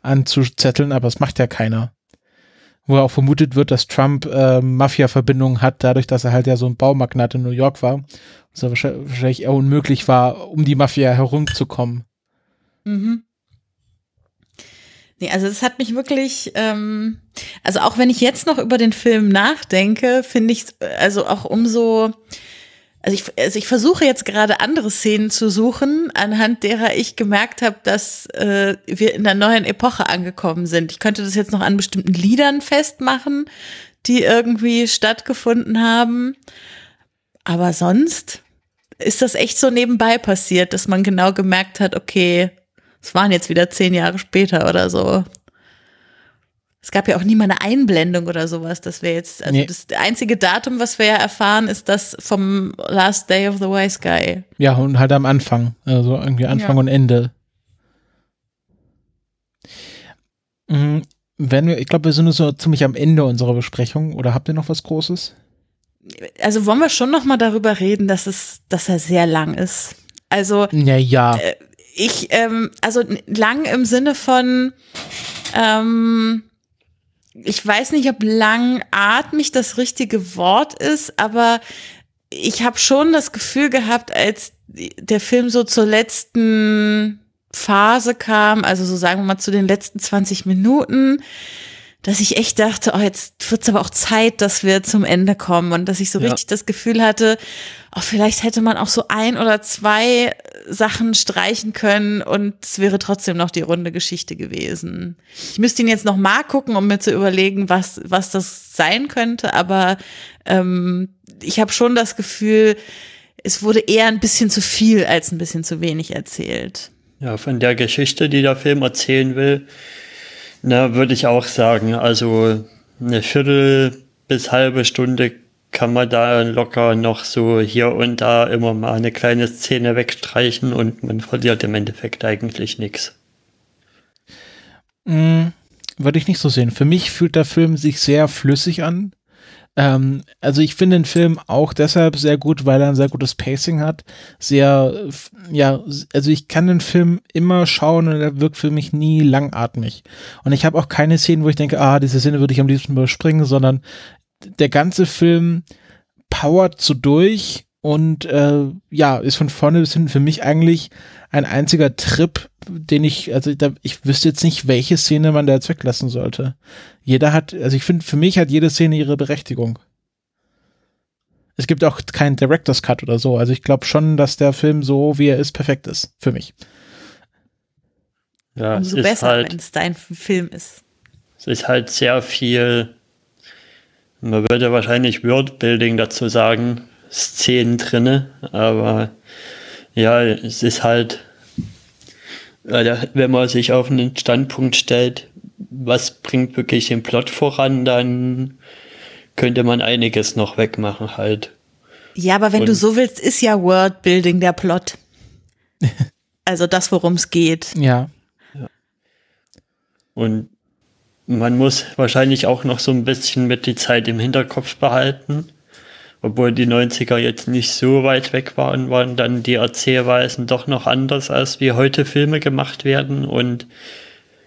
Speaker 3: anzuzetteln, aber das macht ja keiner. Wo auch vermutet wird, dass Trump äh, Mafia-Verbindungen hat, dadurch, dass er halt ja so ein Baumagnat in New York war. Was ja wahrscheinlich eher unmöglich war, um die Mafia herumzukommen.
Speaker 2: Mhm. Nee, also es hat mich wirklich, ähm, also auch wenn ich jetzt noch über den Film nachdenke, finde ich also auch umso also ich, also ich versuche jetzt gerade andere Szenen zu suchen, anhand derer ich gemerkt habe, dass äh, wir in der neuen Epoche angekommen sind. Ich könnte das jetzt noch an bestimmten Liedern festmachen, die irgendwie stattgefunden haben. Aber sonst ist das echt so nebenbei passiert, dass man genau gemerkt hat, okay, es waren jetzt wieder zehn Jahre später oder so. Es gab ja auch nie mal eine Einblendung oder sowas. Das wäre jetzt, also nee. das einzige Datum, was wir ja erfahren, ist das vom Last Day of the Wise Guy.
Speaker 3: Ja, und halt am Anfang. Also irgendwie Anfang ja. und Ende. Mhm. Wenn wir, ich glaube, wir sind so ziemlich am Ende unserer Besprechung. Oder habt ihr noch was Großes?
Speaker 2: Also wollen wir schon noch mal darüber reden, dass es, dass er sehr lang ist. Also.
Speaker 3: Ja, ja.
Speaker 2: Äh, ich, ähm, also lang im Sinne von, ähm, ich weiß nicht, ob langatmig das richtige Wort ist, aber ich habe schon das Gefühl gehabt, als der Film so zur letzten Phase kam, also so sagen wir mal zu den letzten 20 Minuten, dass ich echt dachte, oh, jetzt wird's aber auch Zeit, dass wir zum Ende kommen und dass ich so
Speaker 4: Ja.
Speaker 2: richtig das Gefühl hatte, oh, vielleicht hätte man auch so ein oder zwei Sachen streichen können und es wäre trotzdem noch die runde Geschichte gewesen. Ich müsste ihn jetzt noch mal gucken, um mir zu überlegen, was, was das sein könnte, aber ähm, ich habe schon das Gefühl, es wurde eher ein bisschen zu viel als ein bisschen zu wenig erzählt.
Speaker 4: Ja, von der Geschichte, die der Film erzählen will, na, würde ich auch sagen, also eine Viertel bis halbe Stunde kann man da locker noch so hier und da immer mal eine kleine Szene wegstreichen und man verliert im Endeffekt eigentlich nichts.
Speaker 3: Mm, Würde ich nicht so sehen. Für mich fühlt der Film sich sehr flüssig an. Ähm, also ich finde den Film auch deshalb sehr gut, weil er ein sehr gutes Pacing hat. Sehr, ja, also ich kann den Film immer schauen und er wirkt für mich nie langatmig. Und ich habe auch keine Szenen, wo ich denke, ah, diese Szene würde ich am liebsten überspringen, sondern der ganze Film powert so durch und äh, ja, ist von vorne bis hinten für mich eigentlich ein einziger Trip, den ich, also da, ich wüsste jetzt nicht, welche Szene man da jetzt weglassen sollte. Jeder hat, also ich finde, für mich hat jede Szene ihre Berechtigung. Es gibt auch keinen Director's Cut oder so. Also ich glaube schon, dass der Film so, wie er ist, perfekt ist. Für mich.
Speaker 4: Ja, es
Speaker 2: Umso
Speaker 4: ist
Speaker 2: besser,
Speaker 4: halt,
Speaker 2: wenn es dein Film ist.
Speaker 4: es ist halt sehr viel, man würde wahrscheinlich Wordbuilding dazu sagen, Szenen drinne, aber ja, es ist halt, wenn man sich auf einen Standpunkt stellt, was bringt wirklich den Plot voran, dann könnte man einiges noch wegmachen halt.
Speaker 2: Ja, aber wenn du
Speaker 4: Und-
Speaker 2: so willst, ist ja Worldbuilding der Plot. *laughs* also das, worum es geht.
Speaker 3: Ja.
Speaker 4: Und man muss wahrscheinlich auch noch so ein bisschen mit die Zeit im Hinterkopf behalten. Obwohl die 90er jetzt nicht so weit weg waren, waren dann die Erzählweisen doch noch anders, als wie heute Filme gemacht werden. Und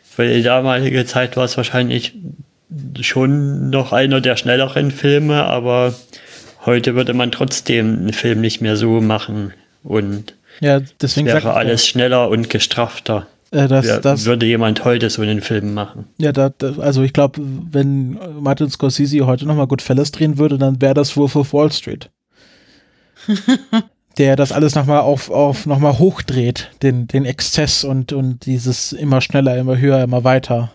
Speaker 4: für die damalige Zeit war es wahrscheinlich schon noch einer der schnelleren Filme, aber heute würde man trotzdem einen Film nicht mehr so machen. Und
Speaker 3: Ja, deswegen
Speaker 4: wäre alles schneller und gestrafter.
Speaker 3: Äh, das,
Speaker 4: Ja,
Speaker 3: das,
Speaker 4: würde jemand heute so einen Film machen.
Speaker 3: Ja, da, da, also ich glaube, wenn Martin Scorsese heute nochmal Goodfellas drehen würde, dann wäre das Wolf of Wall Street. *laughs* Der das alles nochmal auf, auf nochmal hochdreht, den, den Exzess und, und dieses immer schneller, immer höher, immer weiter.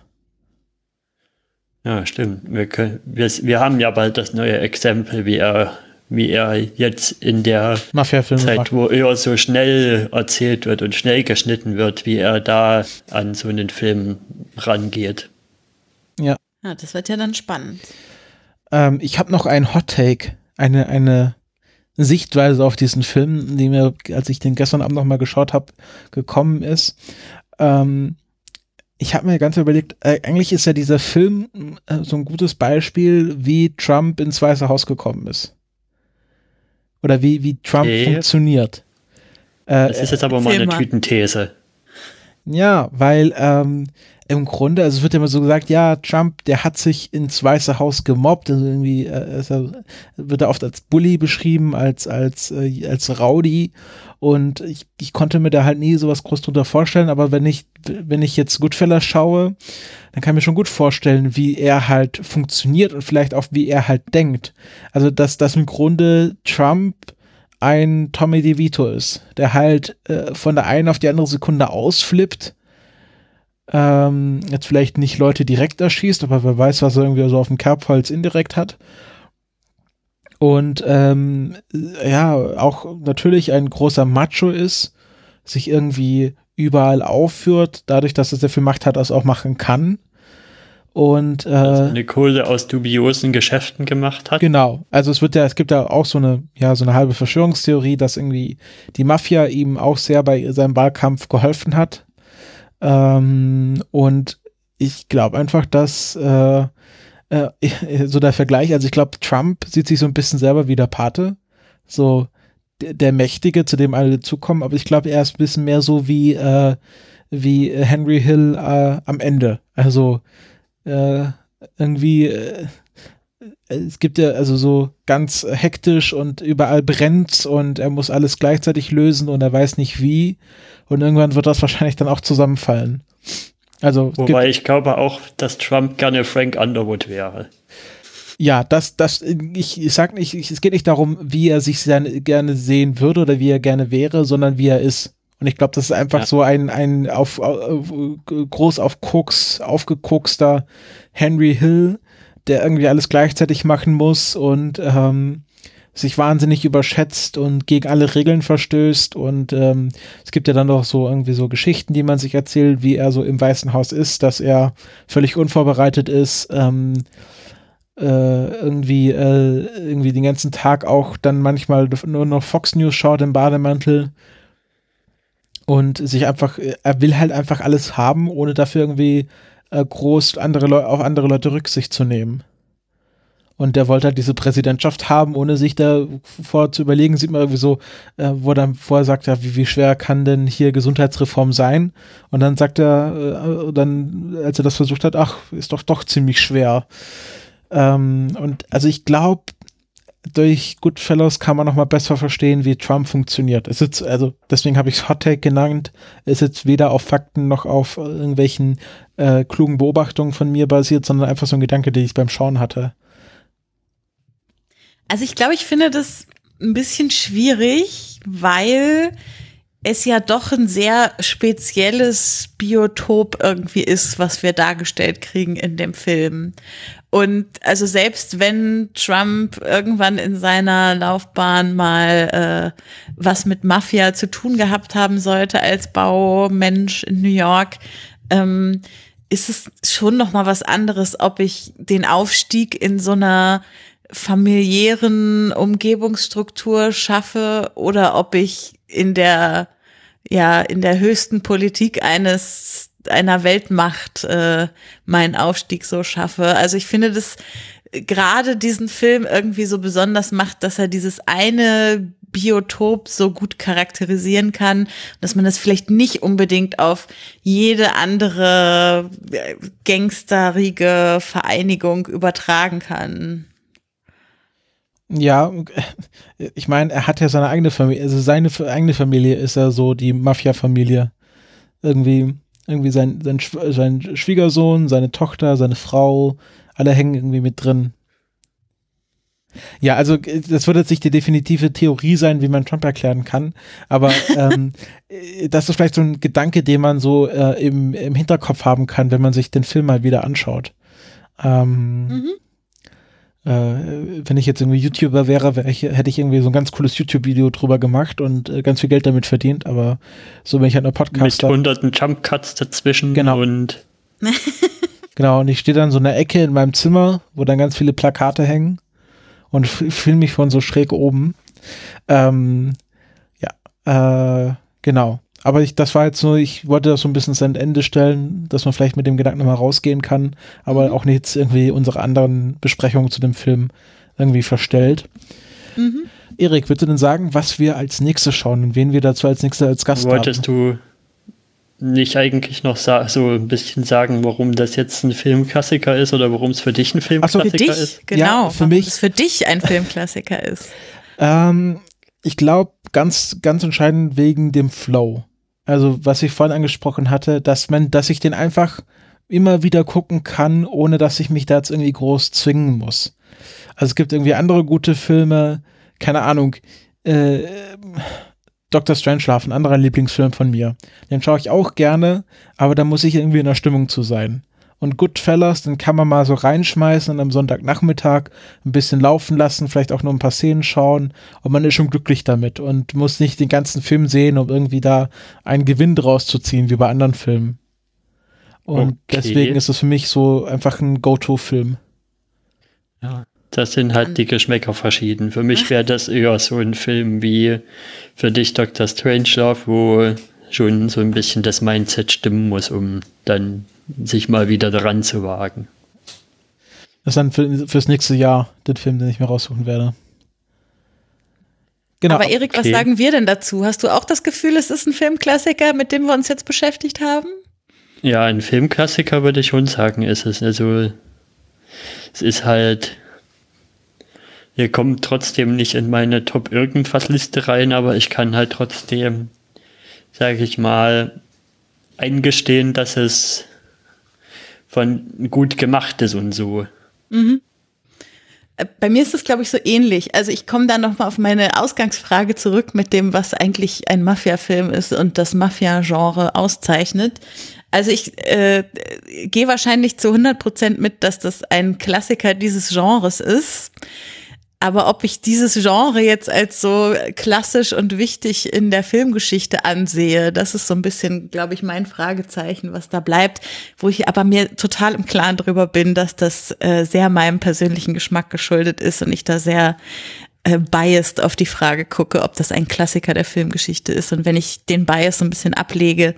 Speaker 4: Ja, stimmt. Wir, können, wir, wir haben ja bald das neue Exempel, wie er, wie er jetzt in der Zeit, wo er so schnell erzählt wird und schnell geschnitten wird, wie er da an so einen Film rangeht.
Speaker 2: Ja, das wird ja dann spannend.
Speaker 3: Ähm, ich habe noch einen Hot Take, eine, eine Sichtweise auf diesen Film, die mir, als ich den gestern Abend nochmal geschaut habe, gekommen ist. Ähm, ich habe mir ganz überlegt, äh, eigentlich ist ja dieser Film äh, so ein gutes Beispiel, wie Trump ins Weiße Haus gekommen ist. Oder wie, wie Trump
Speaker 4: Okay.
Speaker 3: funktioniert. Äh,
Speaker 4: Das ist jetzt aber mal
Speaker 2: erzähl
Speaker 4: eine
Speaker 2: mal.
Speaker 4: Tütenthese.
Speaker 3: ja, weil ähm, im Grunde, also es wird ja immer so gesagt, ja, Trump, der hat sich ins Weiße Haus gemobbt, also irgendwie äh, er, wird er oft als Bully beschrieben, als als äh, als Rowdy und ich, ich konnte mir da halt nie sowas groß drunter vorstellen, aber wenn ich wenn ich jetzt Goodfellas schaue, dann kann ich mir schon gut vorstellen, wie er halt funktioniert und vielleicht auch wie er halt denkt. Also dass dass im Grunde Trump ein Tommy DeVito ist, der halt äh, von der einen auf die andere Sekunde ausflippt. Ähm, jetzt vielleicht nicht Leute direkt erschießt, aber wer weiß, was er irgendwie so auf dem Kerbholz indirekt hat. Und ähm, ja, auch natürlich ein großer Macho ist, sich irgendwie überall aufführt, dadurch, dass er sehr viel Macht hat, das auch machen kann. Und äh,
Speaker 4: Also eine Kohle aus dubiosen Geschäften gemacht hat.
Speaker 3: Genau. Also es wird ja, es gibt ja auch so eine, ja, so eine halbe Verschwörungstheorie, dass irgendwie die Mafia ihm auch sehr bei seinem Wahlkampf geholfen hat. Ähm, und ich glaube einfach, dass äh, äh, so der Vergleich, also ich glaube, Trump sieht sich so ein bisschen selber wie der Pate. So der, der Mächtige, zu dem alle zukommen, aber ich glaube, er ist ein bisschen mehr so wie, äh, wie Henry Hill äh, am Ende. Also äh, irgendwie äh, es gibt ja also so ganz hektisch und überall brennt's und er muss alles gleichzeitig lösen und er weiß nicht wie und irgendwann wird das wahrscheinlich dann auch zusammenfallen. Also
Speaker 4: Wobei ich glaube auch, dass Trump gerne Frank Underwood wäre.
Speaker 3: Ja, das, das, ich, ich sag nicht, ich, es geht nicht darum, wie er sich seine, gerne sehen würde oder wie er gerne wäre, sondern wie er ist. Und ich glaube, das ist einfach ja. so ein, ein auf, auf, groß auf Koks, aufgekokster Henry Hill, der irgendwie alles gleichzeitig machen muss und ähm, sich wahnsinnig überschätzt und gegen alle Regeln verstößt. Und ähm, es gibt ja dann noch so irgendwie so Geschichten, die man sich erzählt, wie er so im Weißen Haus ist, dass er völlig unvorbereitet ist, ähm, äh, irgendwie, äh, irgendwie den ganzen Tag auch dann manchmal nur noch Fox News schaut im Bademantel und sich einfach, er will halt einfach alles haben, ohne dafür irgendwie äh, groß andere Leute auf andere Leute Rücksicht zu nehmen. Und der wollte halt diese Präsidentschaft haben, ohne sich da vor zu überlegen, sieht man irgendwie so, äh, wo dann vorher sagt, ja, wie, wie schwer kann denn hier Gesundheitsreform sein? Und dann sagt er, äh, dann, als er das versucht hat, ach, ist doch doch ziemlich schwer. Ähm, und also ich glaube, durch Goodfellows kann man noch mal besser verstehen, wie Trump funktioniert. Es ist also deswegen habe ich es Hot Take genannt. Es ist weder auf Fakten noch auf irgendwelchen äh, klugen Beobachtungen von mir basiert, sondern einfach so ein Gedanke, den ich beim Schauen hatte.
Speaker 2: Also ich glaube, ich finde das ein bisschen schwierig, weil es ja doch ein sehr spezielles Biotop irgendwie ist, was wir dargestellt kriegen in dem Film. Und also selbst wenn Trump irgendwann in seiner Laufbahn mal äh, was mit Mafia zu tun gehabt haben sollte als Baumensch in New York, ähm, ist es schon noch mal was anderes, ob ich den Aufstieg in so einer familiären Umgebungsstruktur schaffe oder ob ich in der ja in der höchsten Politik eines einer Weltmacht äh, meinen Aufstieg so schaffe. Also ich finde das gerade diesen Film irgendwie so besonders macht, dass er dieses eine Biotop so gut charakterisieren kann, dass man das vielleicht nicht unbedingt auf jede andere äh, gangsterige Vereinigung übertragen kann.
Speaker 3: Ja, ich meine, er hat ja seine eigene Familie, also seine eigene Familie ist ja so die Mafia-Familie. Irgendwie, irgendwie sein, sein, sein Schwiegersohn, seine Tochter, seine Frau, alle hängen irgendwie mit drin. Ja, also das wird jetzt nicht die definitive Theorie sein, wie man Trump erklären kann, aber *laughs* ähm, das ist vielleicht so ein Gedanke, den man so äh, im, im Hinterkopf haben kann, wenn man sich den Film mal wieder anschaut. Ähm, mhm äh, wenn ich jetzt irgendwie YouTuber wäre, wär ich, hätte ich irgendwie so ein ganz cooles YouTube-Video drüber gemacht und äh, ganz viel Geld damit verdient, aber so bin ich halt nur Podcaster.
Speaker 4: Mit hunderten Jump-Cuts dazwischen
Speaker 3: genau.
Speaker 4: und *laughs*
Speaker 3: Genau, und ich stehe dann so in der Ecke in meinem Zimmer, wo dann ganz viele Plakate hängen und filme mich von so schräg oben. Ähm, ja, äh, genau. Aber ich, das war jetzt nur, ich wollte das so ein bisschen ans Ende stellen, dass man vielleicht mit dem Gedanken nochmal rausgehen kann, aber mhm. auch nicht irgendwie unsere anderen Besprechungen zu dem Film irgendwie verstellt. Mhm. Erik, würdest du denn sagen, was wir als nächstes schauen und wen wir dazu als nächstes als Gast
Speaker 4: Wolltest haben? du nicht eigentlich noch so ein bisschen sagen, warum das jetzt ein Filmklassiker ist oder warum es für dich ein Filmklassiker so, für dich, ist?
Speaker 2: Genau, ja, für mich es für dich ein Filmklassiker ist.
Speaker 3: Ähm, ich glaube, ganz, ganz entscheidend wegen dem Flow also was ich vorhin angesprochen hatte, dass man, dass ich den einfach immer wieder gucken kann, ohne dass ich mich da jetzt irgendwie groß zwingen muss. Also es gibt irgendwie andere gute Filme, keine Ahnung, äh, Dr. Strangelove, ein anderer Lieblingsfilm von mir. Den schaue ich auch gerne, aber da muss ich irgendwie in der Stimmung zu sein. Und Goodfellas, den kann man mal so reinschmeißen und am Sonntagnachmittag ein bisschen laufen lassen, vielleicht auch nur ein paar Szenen schauen und man ist schon glücklich damit und muss nicht den ganzen Film sehen, um irgendwie da einen Gewinn draus zu ziehen, wie bei anderen Filmen. Und okay. deswegen ist es für mich so einfach ein Go-To-Film.
Speaker 4: Ja, das sind halt die Geschmäcker verschieden. Für mich wäre das eher so ein Film wie für dich Dr. Strangelove, wo schon so ein bisschen das Mindset stimmen muss, um dann sich mal wieder daran zu wagen.
Speaker 3: Das ist dann für, fürs nächste Jahr den Film, den ich mir raussuchen werde.
Speaker 2: Genau. Aber Erik, okay. was sagen wir denn dazu? Hast du auch das Gefühl, es ist ein Filmklassiker, mit dem wir uns jetzt beschäftigt haben?
Speaker 4: Ja, ein Filmklassiker würde ich schon sagen, ist es. Also, es ist halt, ihr kommt trotzdem nicht in meine Top irgendwas Liste rein, aber ich kann halt trotzdem, sage ich mal, eingestehen, dass es von gut gemachtes und so.
Speaker 2: Äh, Bei mir ist es, glaube ich, so ähnlich. Also ich komme da nochmal auf meine Ausgangsfrage zurück mit dem, was eigentlich ein Mafia-Film ist und das Mafia-Genre auszeichnet. Also ich äh, gehe wahrscheinlich zu 100 Prozent mit, dass das ein Klassiker dieses Genres ist. Aber ob ich dieses Genre jetzt als so klassisch und wichtig in der Filmgeschichte ansehe, das ist so ein bisschen, glaube ich, mein Fragezeichen, was da bleibt, wo ich aber mir total im Klaren drüber bin, dass das äh, sehr meinem persönlichen Geschmack geschuldet ist und ich da sehr äh, biased auf die Frage gucke, ob das ein Klassiker der Filmgeschichte ist. Und wenn ich den Bias so ein bisschen ablege,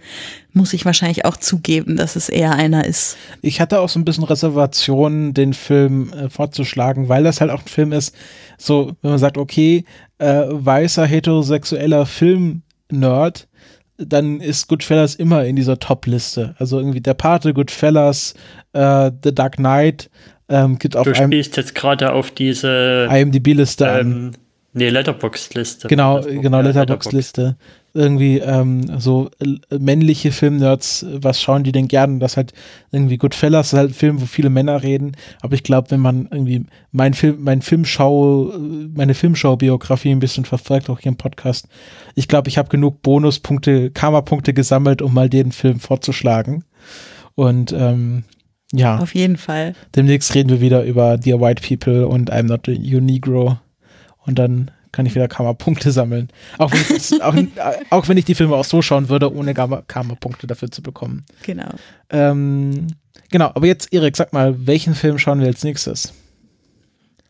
Speaker 2: muss ich wahrscheinlich auch zugeben, dass es eher einer ist.
Speaker 3: Ich hatte auch so ein bisschen Reservationen, den Film äh, vorzuschlagen, weil das halt auch ein Film ist, so, wenn man sagt, okay, äh, weißer, heterosexueller Film-Nerd, dann ist Goodfellas immer in dieser Top-Liste. Also irgendwie der Pate, Goodfellas, äh, The Dark Knight, ähm, gibt auf
Speaker 4: Du spielst jetzt gerade auf diese
Speaker 3: IMDb-Liste
Speaker 4: ähm, nee, Letterbox-Liste.
Speaker 3: Genau, genau,
Speaker 4: ja,
Speaker 3: Letterbox-Liste. Irgendwie ähm, so äh, männliche Filmnerds, was schauen die denn gern? Das halt irgendwie Goodfellas ist halt ein Film, wo viele Männer reden. Aber ich glaube, wenn man irgendwie mein Film, mein Filmschau, meine Filmschau-Biografie ein bisschen verfolgt, auch hier im Podcast, ich glaube, ich habe genug Bonuspunkte, Karma-Punkte gesammelt, um mal den Film vorzuschlagen. Und ähm, ja,
Speaker 2: Auf jeden Fall.
Speaker 3: demnächst reden wir wieder über Dear White People und I'm Not a You Negro. Und dann kann ich wieder Karma-Punkte sammeln. Auch wenn, ich *laughs* auch, auch wenn ich die Filme auch so schauen würde, ohne Karma- Karma-Punkte dafür zu bekommen.
Speaker 2: Genau.
Speaker 3: Ähm, genau, aber jetzt, Erik, sag mal, welchen Film schauen wir als nächstes?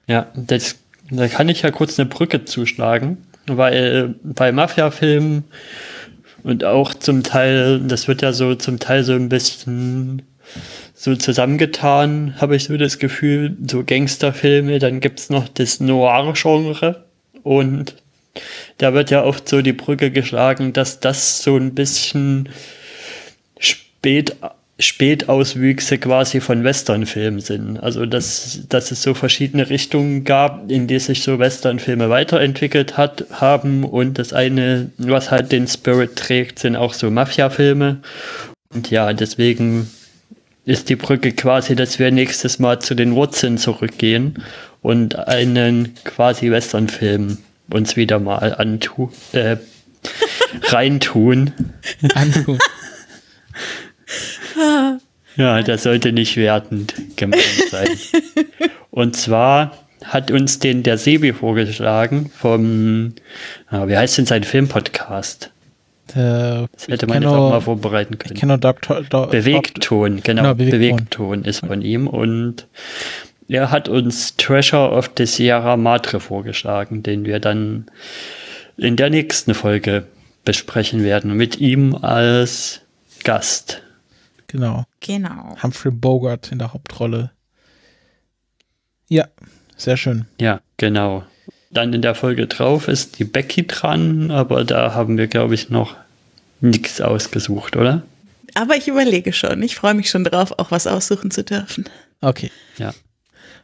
Speaker 4: Ja, das, da kann ich ja kurz eine Brücke zuschlagen, weil bei Mafia-Filmen und auch zum Teil, das wird ja so zum Teil so ein bisschen so zusammengetan, habe ich so das Gefühl, so Gangsterfilme, dann gibt's noch das Noir-Genre und da wird ja oft so die Brücke geschlagen, dass das so ein bisschen spät Spätauswüchse quasi von Westernfilmen sind. Also dass, dass es so verschiedene Richtungen gab, in die sich so Westernfilme weiterentwickelt hat, haben und das eine, was halt den Spirit trägt, sind auch so Mafia-Filme. Und ja, deswegen ist die Brücke quasi, dass wir nächstes Mal zu den Wurzeln zurückgehen und einen quasi Westernfilm uns wieder mal antu äh, *laughs* reintun.
Speaker 3: Angu. *laughs*
Speaker 4: Ja, das sollte nicht wertend gemeint sein. Und zwar hat uns den der Sebi vorgeschlagen vom, ah, wie heißt denn sein Filmpodcast?
Speaker 3: Äh,
Speaker 4: Das hätte
Speaker 3: ich
Speaker 4: man jetzt auch mal vorbereiten
Speaker 3: Ich
Speaker 4: können.
Speaker 3: kenne nur Dr. Do,
Speaker 4: Bewegton, genau,
Speaker 3: Genau, Bewegton.
Speaker 4: Bewegton. ist von ihm und er hat uns Treasure of the Sierra Madre vorgeschlagen, den wir dann in der nächsten Folge besprechen werden, mit ihm als Gast.
Speaker 3: Genau.
Speaker 2: Genau.
Speaker 3: Humphrey Bogart in der Hauptrolle. Ja, sehr schön.
Speaker 4: Ja, genau. Dann in der Folge drauf ist die Becky dran, aber da haben wir, glaube ich, noch nichts ausgesucht, oder?
Speaker 2: Aber ich überlege schon. Ich freue mich schon drauf, auch was aussuchen zu dürfen.
Speaker 3: Okay.
Speaker 4: Ja.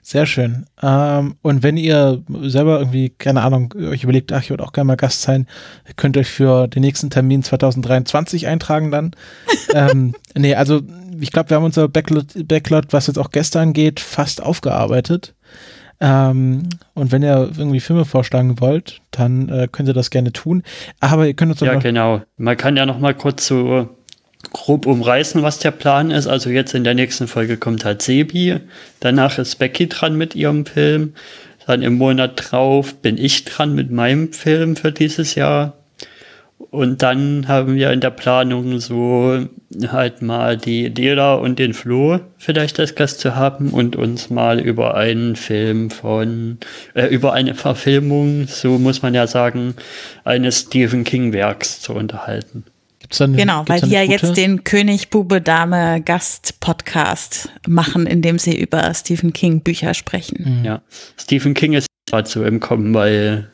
Speaker 3: Sehr schön. Ähm, und wenn ihr selber irgendwie, keine Ahnung, euch überlegt, ach, ich würde auch gerne mal Gast sein, ihr könnt euch für den nächsten Termin 2023 eintragen dann. *laughs* ähm, nee, also ich glaube, wir haben unser Backlot, Backlot, was jetzt auch Gäste angeht, fast aufgearbeitet. Ähm, und wenn ihr irgendwie Filme vorschlagen wollt, dann äh, könnt ihr das gerne tun. Aber ihr könnt uns
Speaker 4: Ja, genau. Man kann ja noch mal kurz so grob umreißen, was der Plan ist. Also jetzt in der nächsten Folge kommt halt Sebi. Danach ist Becky dran mit ihrem Film. Dann im Monat drauf bin ich dran mit meinem Film für dieses Jahr. Und dann haben wir in der Planung so halt mal die Dela und den Flo vielleicht als Gast zu haben und uns mal über einen Film von, äh, über eine Verfilmung, so muss man ja sagen, eines Stephen King Werks zu unterhalten.
Speaker 3: gibt's dann,
Speaker 2: Genau,
Speaker 3: gibt's
Speaker 2: weil die ja jetzt den König, Bube, Dame Gast Podcast machen, in dem sie über Stephen King Bücher sprechen.
Speaker 3: Mhm.
Speaker 4: Ja. Stephen King ist gerade so im Kommen, weil,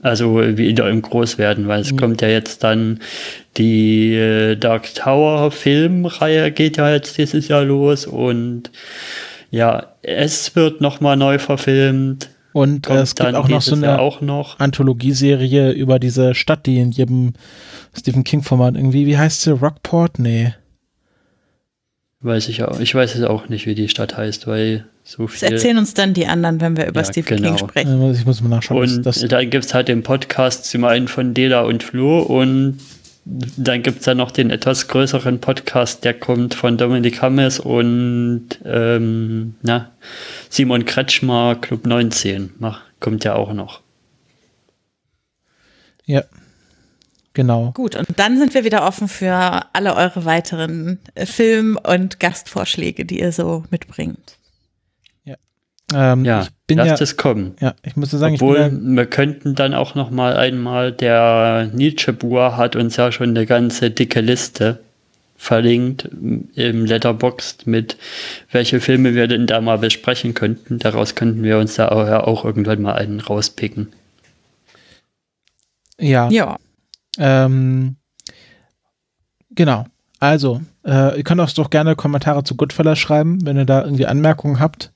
Speaker 4: also wieder im Großwerden, weil es kommt ja jetzt dann die äh, Dark Tower Filmreihe geht ja jetzt dieses Jahr los und ja, es wird nochmal neu verfilmt.
Speaker 3: Und äh,
Speaker 4: Kommt
Speaker 3: es gibt
Speaker 4: dann
Speaker 3: auch noch so eine
Speaker 4: auch noch.
Speaker 3: Anthologieserie über diese Stadt, die in jedem Stephen King-Format irgendwie, wie heißt sie? Rockport? Nee.
Speaker 4: Weiß ich auch. Ich weiß es auch nicht, wie die Stadt heißt, weil so
Speaker 2: Das
Speaker 4: viel.
Speaker 2: erzählen uns dann die anderen, wenn wir über
Speaker 4: Ja,
Speaker 2: Stephen
Speaker 4: genau.
Speaker 2: King sprechen.
Speaker 3: Ich muss mal nachschauen.
Speaker 4: Und
Speaker 3: das, das,
Speaker 4: dann gibt es halt den Podcast zum einen von Dela und Flo und dann gibt es dann noch den etwas größeren Podcast, der kommt von Dominik Hammes und ähm, na, Simon Kretschmer, Club 19, mach, kommt ja auch noch.
Speaker 3: ja. Genau.
Speaker 2: Gut, und dann sind wir wieder offen für alle eure weiteren äh, Film- und Gastvorschläge, die ihr so mitbringt.
Speaker 3: Ähm,
Speaker 4: Ja,
Speaker 3: ich bin
Speaker 4: lasst
Speaker 3: ja,
Speaker 4: es kommen.
Speaker 3: ja, ich muss sagen, ich
Speaker 4: Obwohl,
Speaker 3: bin
Speaker 4: wir könnten dann auch noch mal einmal, der Nietzsche-Bur hat uns ja schon eine ganze dicke Liste verlinkt im Letterboxd mit, welche Filme wir denn da mal besprechen könnten. Daraus könnten wir uns da auch, ja auch irgendwann mal einen rauspicken.
Speaker 3: ja,
Speaker 2: Ja,
Speaker 3: Ähm, genau. Also, äh, ihr könnt auch doch gerne Kommentare zu Goodfellas schreiben, wenn ihr da irgendwie Anmerkungen habt.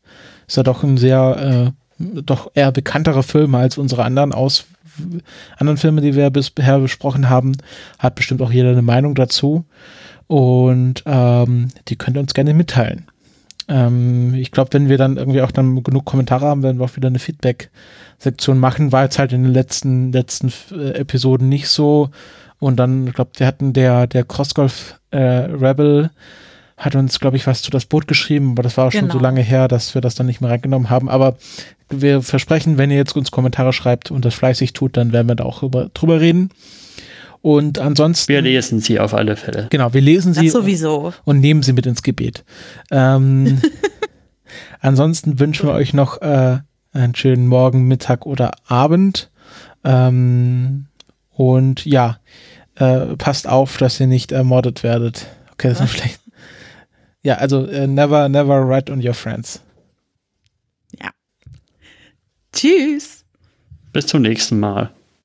Speaker 3: Ist ja doch ein sehr, äh, doch eher bekannterer Film als unsere anderen aus anderen Filme, die wir bisher besprochen haben. Hat bestimmt auch jeder eine Meinung dazu. Und ähm, die könnt ihr uns gerne mitteilen. Ähm, ich glaube, wenn wir dann irgendwie auch dann genug Kommentare haben, werden wir auch wieder eine Feedback-Sektion machen. War jetzt halt in den letzten, letzten äh, Episoden nicht so. Und dann, ich glaube, wir hatten der, der Crossgolf äh, Rebel hat uns, glaube ich, was zu das Boot geschrieben, aber das war auch schon
Speaker 2: Genau.
Speaker 3: so lange her, dass wir das dann nicht mehr reingenommen haben. Aber wir versprechen, wenn ihr jetzt uns Kommentare schreibt und das fleißig tut, dann werden wir da auch drüber, drüber reden. Und ansonsten.
Speaker 4: Wir lesen sie auf alle Fälle.
Speaker 3: Genau, wir lesen sie
Speaker 2: das sowieso.
Speaker 3: und nehmen sie mit ins Gebet. Ähm, *laughs* ansonsten wünschen wir euch noch äh, einen schönen Morgen, Mittag oder Abend. Ähm, und ja, äh, passt auf, dass ihr nicht ermordet werdet. Okay, das ist noch schlecht. Ja, also äh, never, never write on your friends.
Speaker 2: Tschüss.
Speaker 4: Bis zum nächsten Mal.